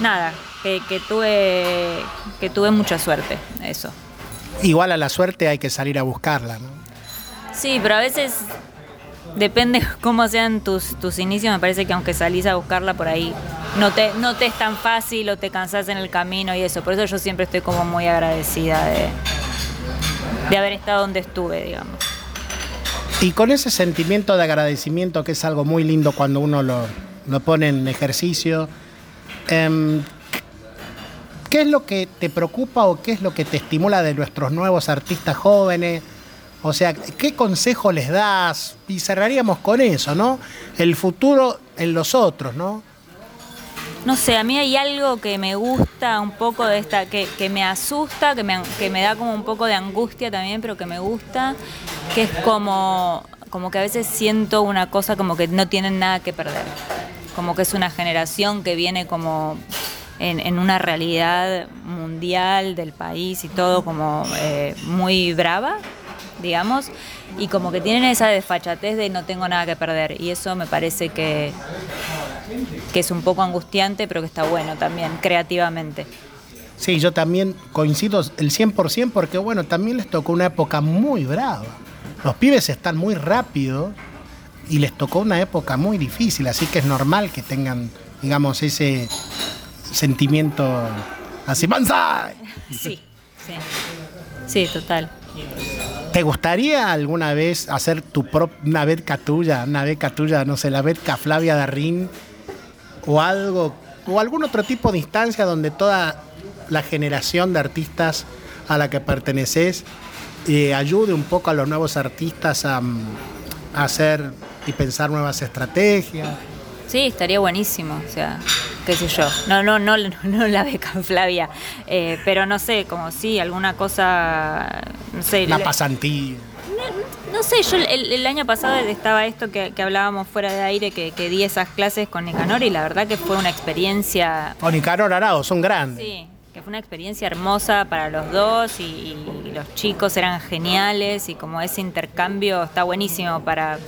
nada, que, que tuve que tuve mucha suerte, eso. Igual a la suerte hay que salir a buscarla. ¿no? Sí, pero a veces depende cómo sean tus, tus inicios, me parece que aunque salís a buscarla por ahí, no te, no te es tan fácil o te cansás en el camino y eso. Por eso yo siempre estoy como muy agradecida de, de haber estado donde estuve, digamos. Y con ese sentimiento de agradecimiento, que es algo muy lindo cuando uno lo, lo pone en ejercicio, em, ¿qué es lo que te preocupa o qué es lo que te estimula de nuestros nuevos artistas jóvenes? O sea, ¿qué consejo les das? Y cerraríamos con eso, ¿no? El futuro en los otros, ¿no? No sé, a mí hay algo que me gusta un poco de esta, que, me asusta, que me, que me da como un poco de angustia también, pero que me gusta, que es como, como que a veces siento una cosa como que no tienen nada que perder. Como que es una generación que viene como en, en una realidad mundial del país y todo como eh, muy brava digamos, y como que tienen esa desfachatez de no tengo nada que perder. Y eso me parece que, que es un poco angustiante, pero que está bueno también, creativamente. Sí, yo también coincido el 100% porque, bueno, también les tocó una época muy brava. Los pibes están muy rápido y les tocó una época muy difícil, así que es normal que tengan, digamos, ese sentimiento así, ¡Banzai! Sí, sí. Sí, total. ¿Te gustaría alguna vez hacer tu propia, una beca tuya, una beca tuya, no sé, la beca Flavia Darrín o algo, o algún otro tipo de instancia donde toda la generación de artistas a la que perteneces eh, ayude un poco a los nuevos artistas a, mm, a hacer y pensar nuevas estrategias? Sí, estaría buenísimo, o sea, qué sé yo. No, no, no, no la beca Flavia, eh, pero no sé, como sí, alguna cosa, no sé. La pasantía. No sé, yo el, el año pasado estaba esto que, que hablábamos fuera de aire, que, que di esas clases con Nicanor y la verdad que fue una experiencia, O Nicanor Arao, son grandes. sí, que fue una experiencia hermosa para los dos y, y los chicos eran geniales y como ese intercambio está buenísimo para,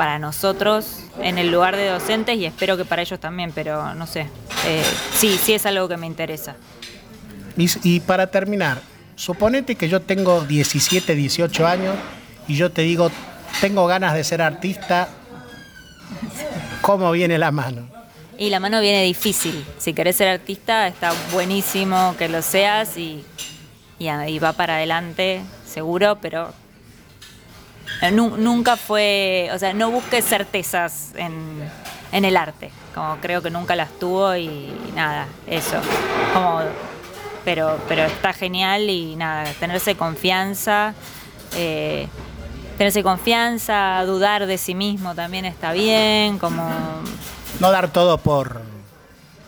para nosotros en el lugar de docentes y espero que para ellos también, pero no sé, eh, sí, sí es algo que me interesa. Y, y para terminar, suponete que yo tengo 17, 18 años y yo te digo, tengo ganas de ser artista, ¿cómo viene la mano? Y la mano viene difícil. Si querés ser artista, está buenísimo que lo seas y, y, a- y va para adelante, seguro, pero nunca fue, o sea, no busques certezas en, en el arte, como creo que nunca las tuvo y nada, eso. Como, pero, pero está genial y nada, tenerse confianza. eh, Tenerse confianza, dudar de sí mismo también está bien, como No dar todo por,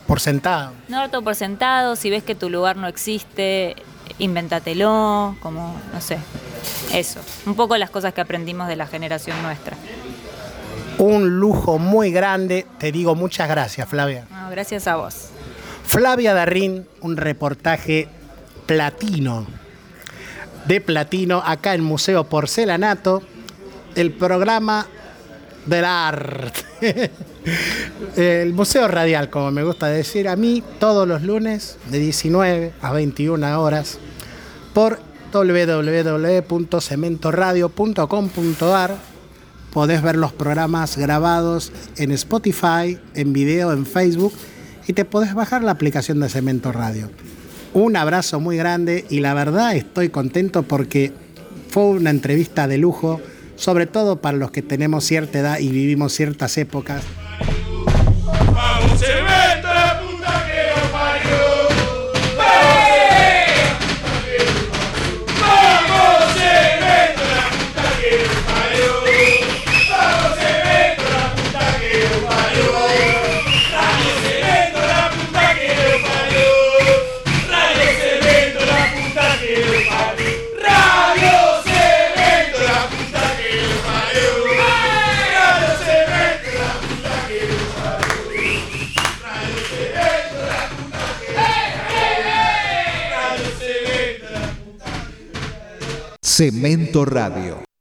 por sentado. no dar todo por sentado, si ves que tu lugar no existe, invéntatelo, como, no sé, eso. Un poco las cosas que aprendimos de la generación nuestra. Un lujo muy grande, te digo muchas gracias Flavia. No, gracias a vos. Flavia Darrín, un reportaje platino, de platino, acá en Museo Porcelanato, el programa del arte. el Museo Radial, como me gusta decir a mí, todos los lunes de 19 a 21 horas por www.cementoradio.com.ar. Podés ver los programas grabados en Spotify, en video, en Facebook y te podés bajar la aplicación de Cemento Radio. Un abrazo muy grande y la verdad estoy contento porque fue una entrevista de lujo, sobre todo para los que tenemos cierta edad y vivimos ciertas épocas. Vamos, Cemento Radio.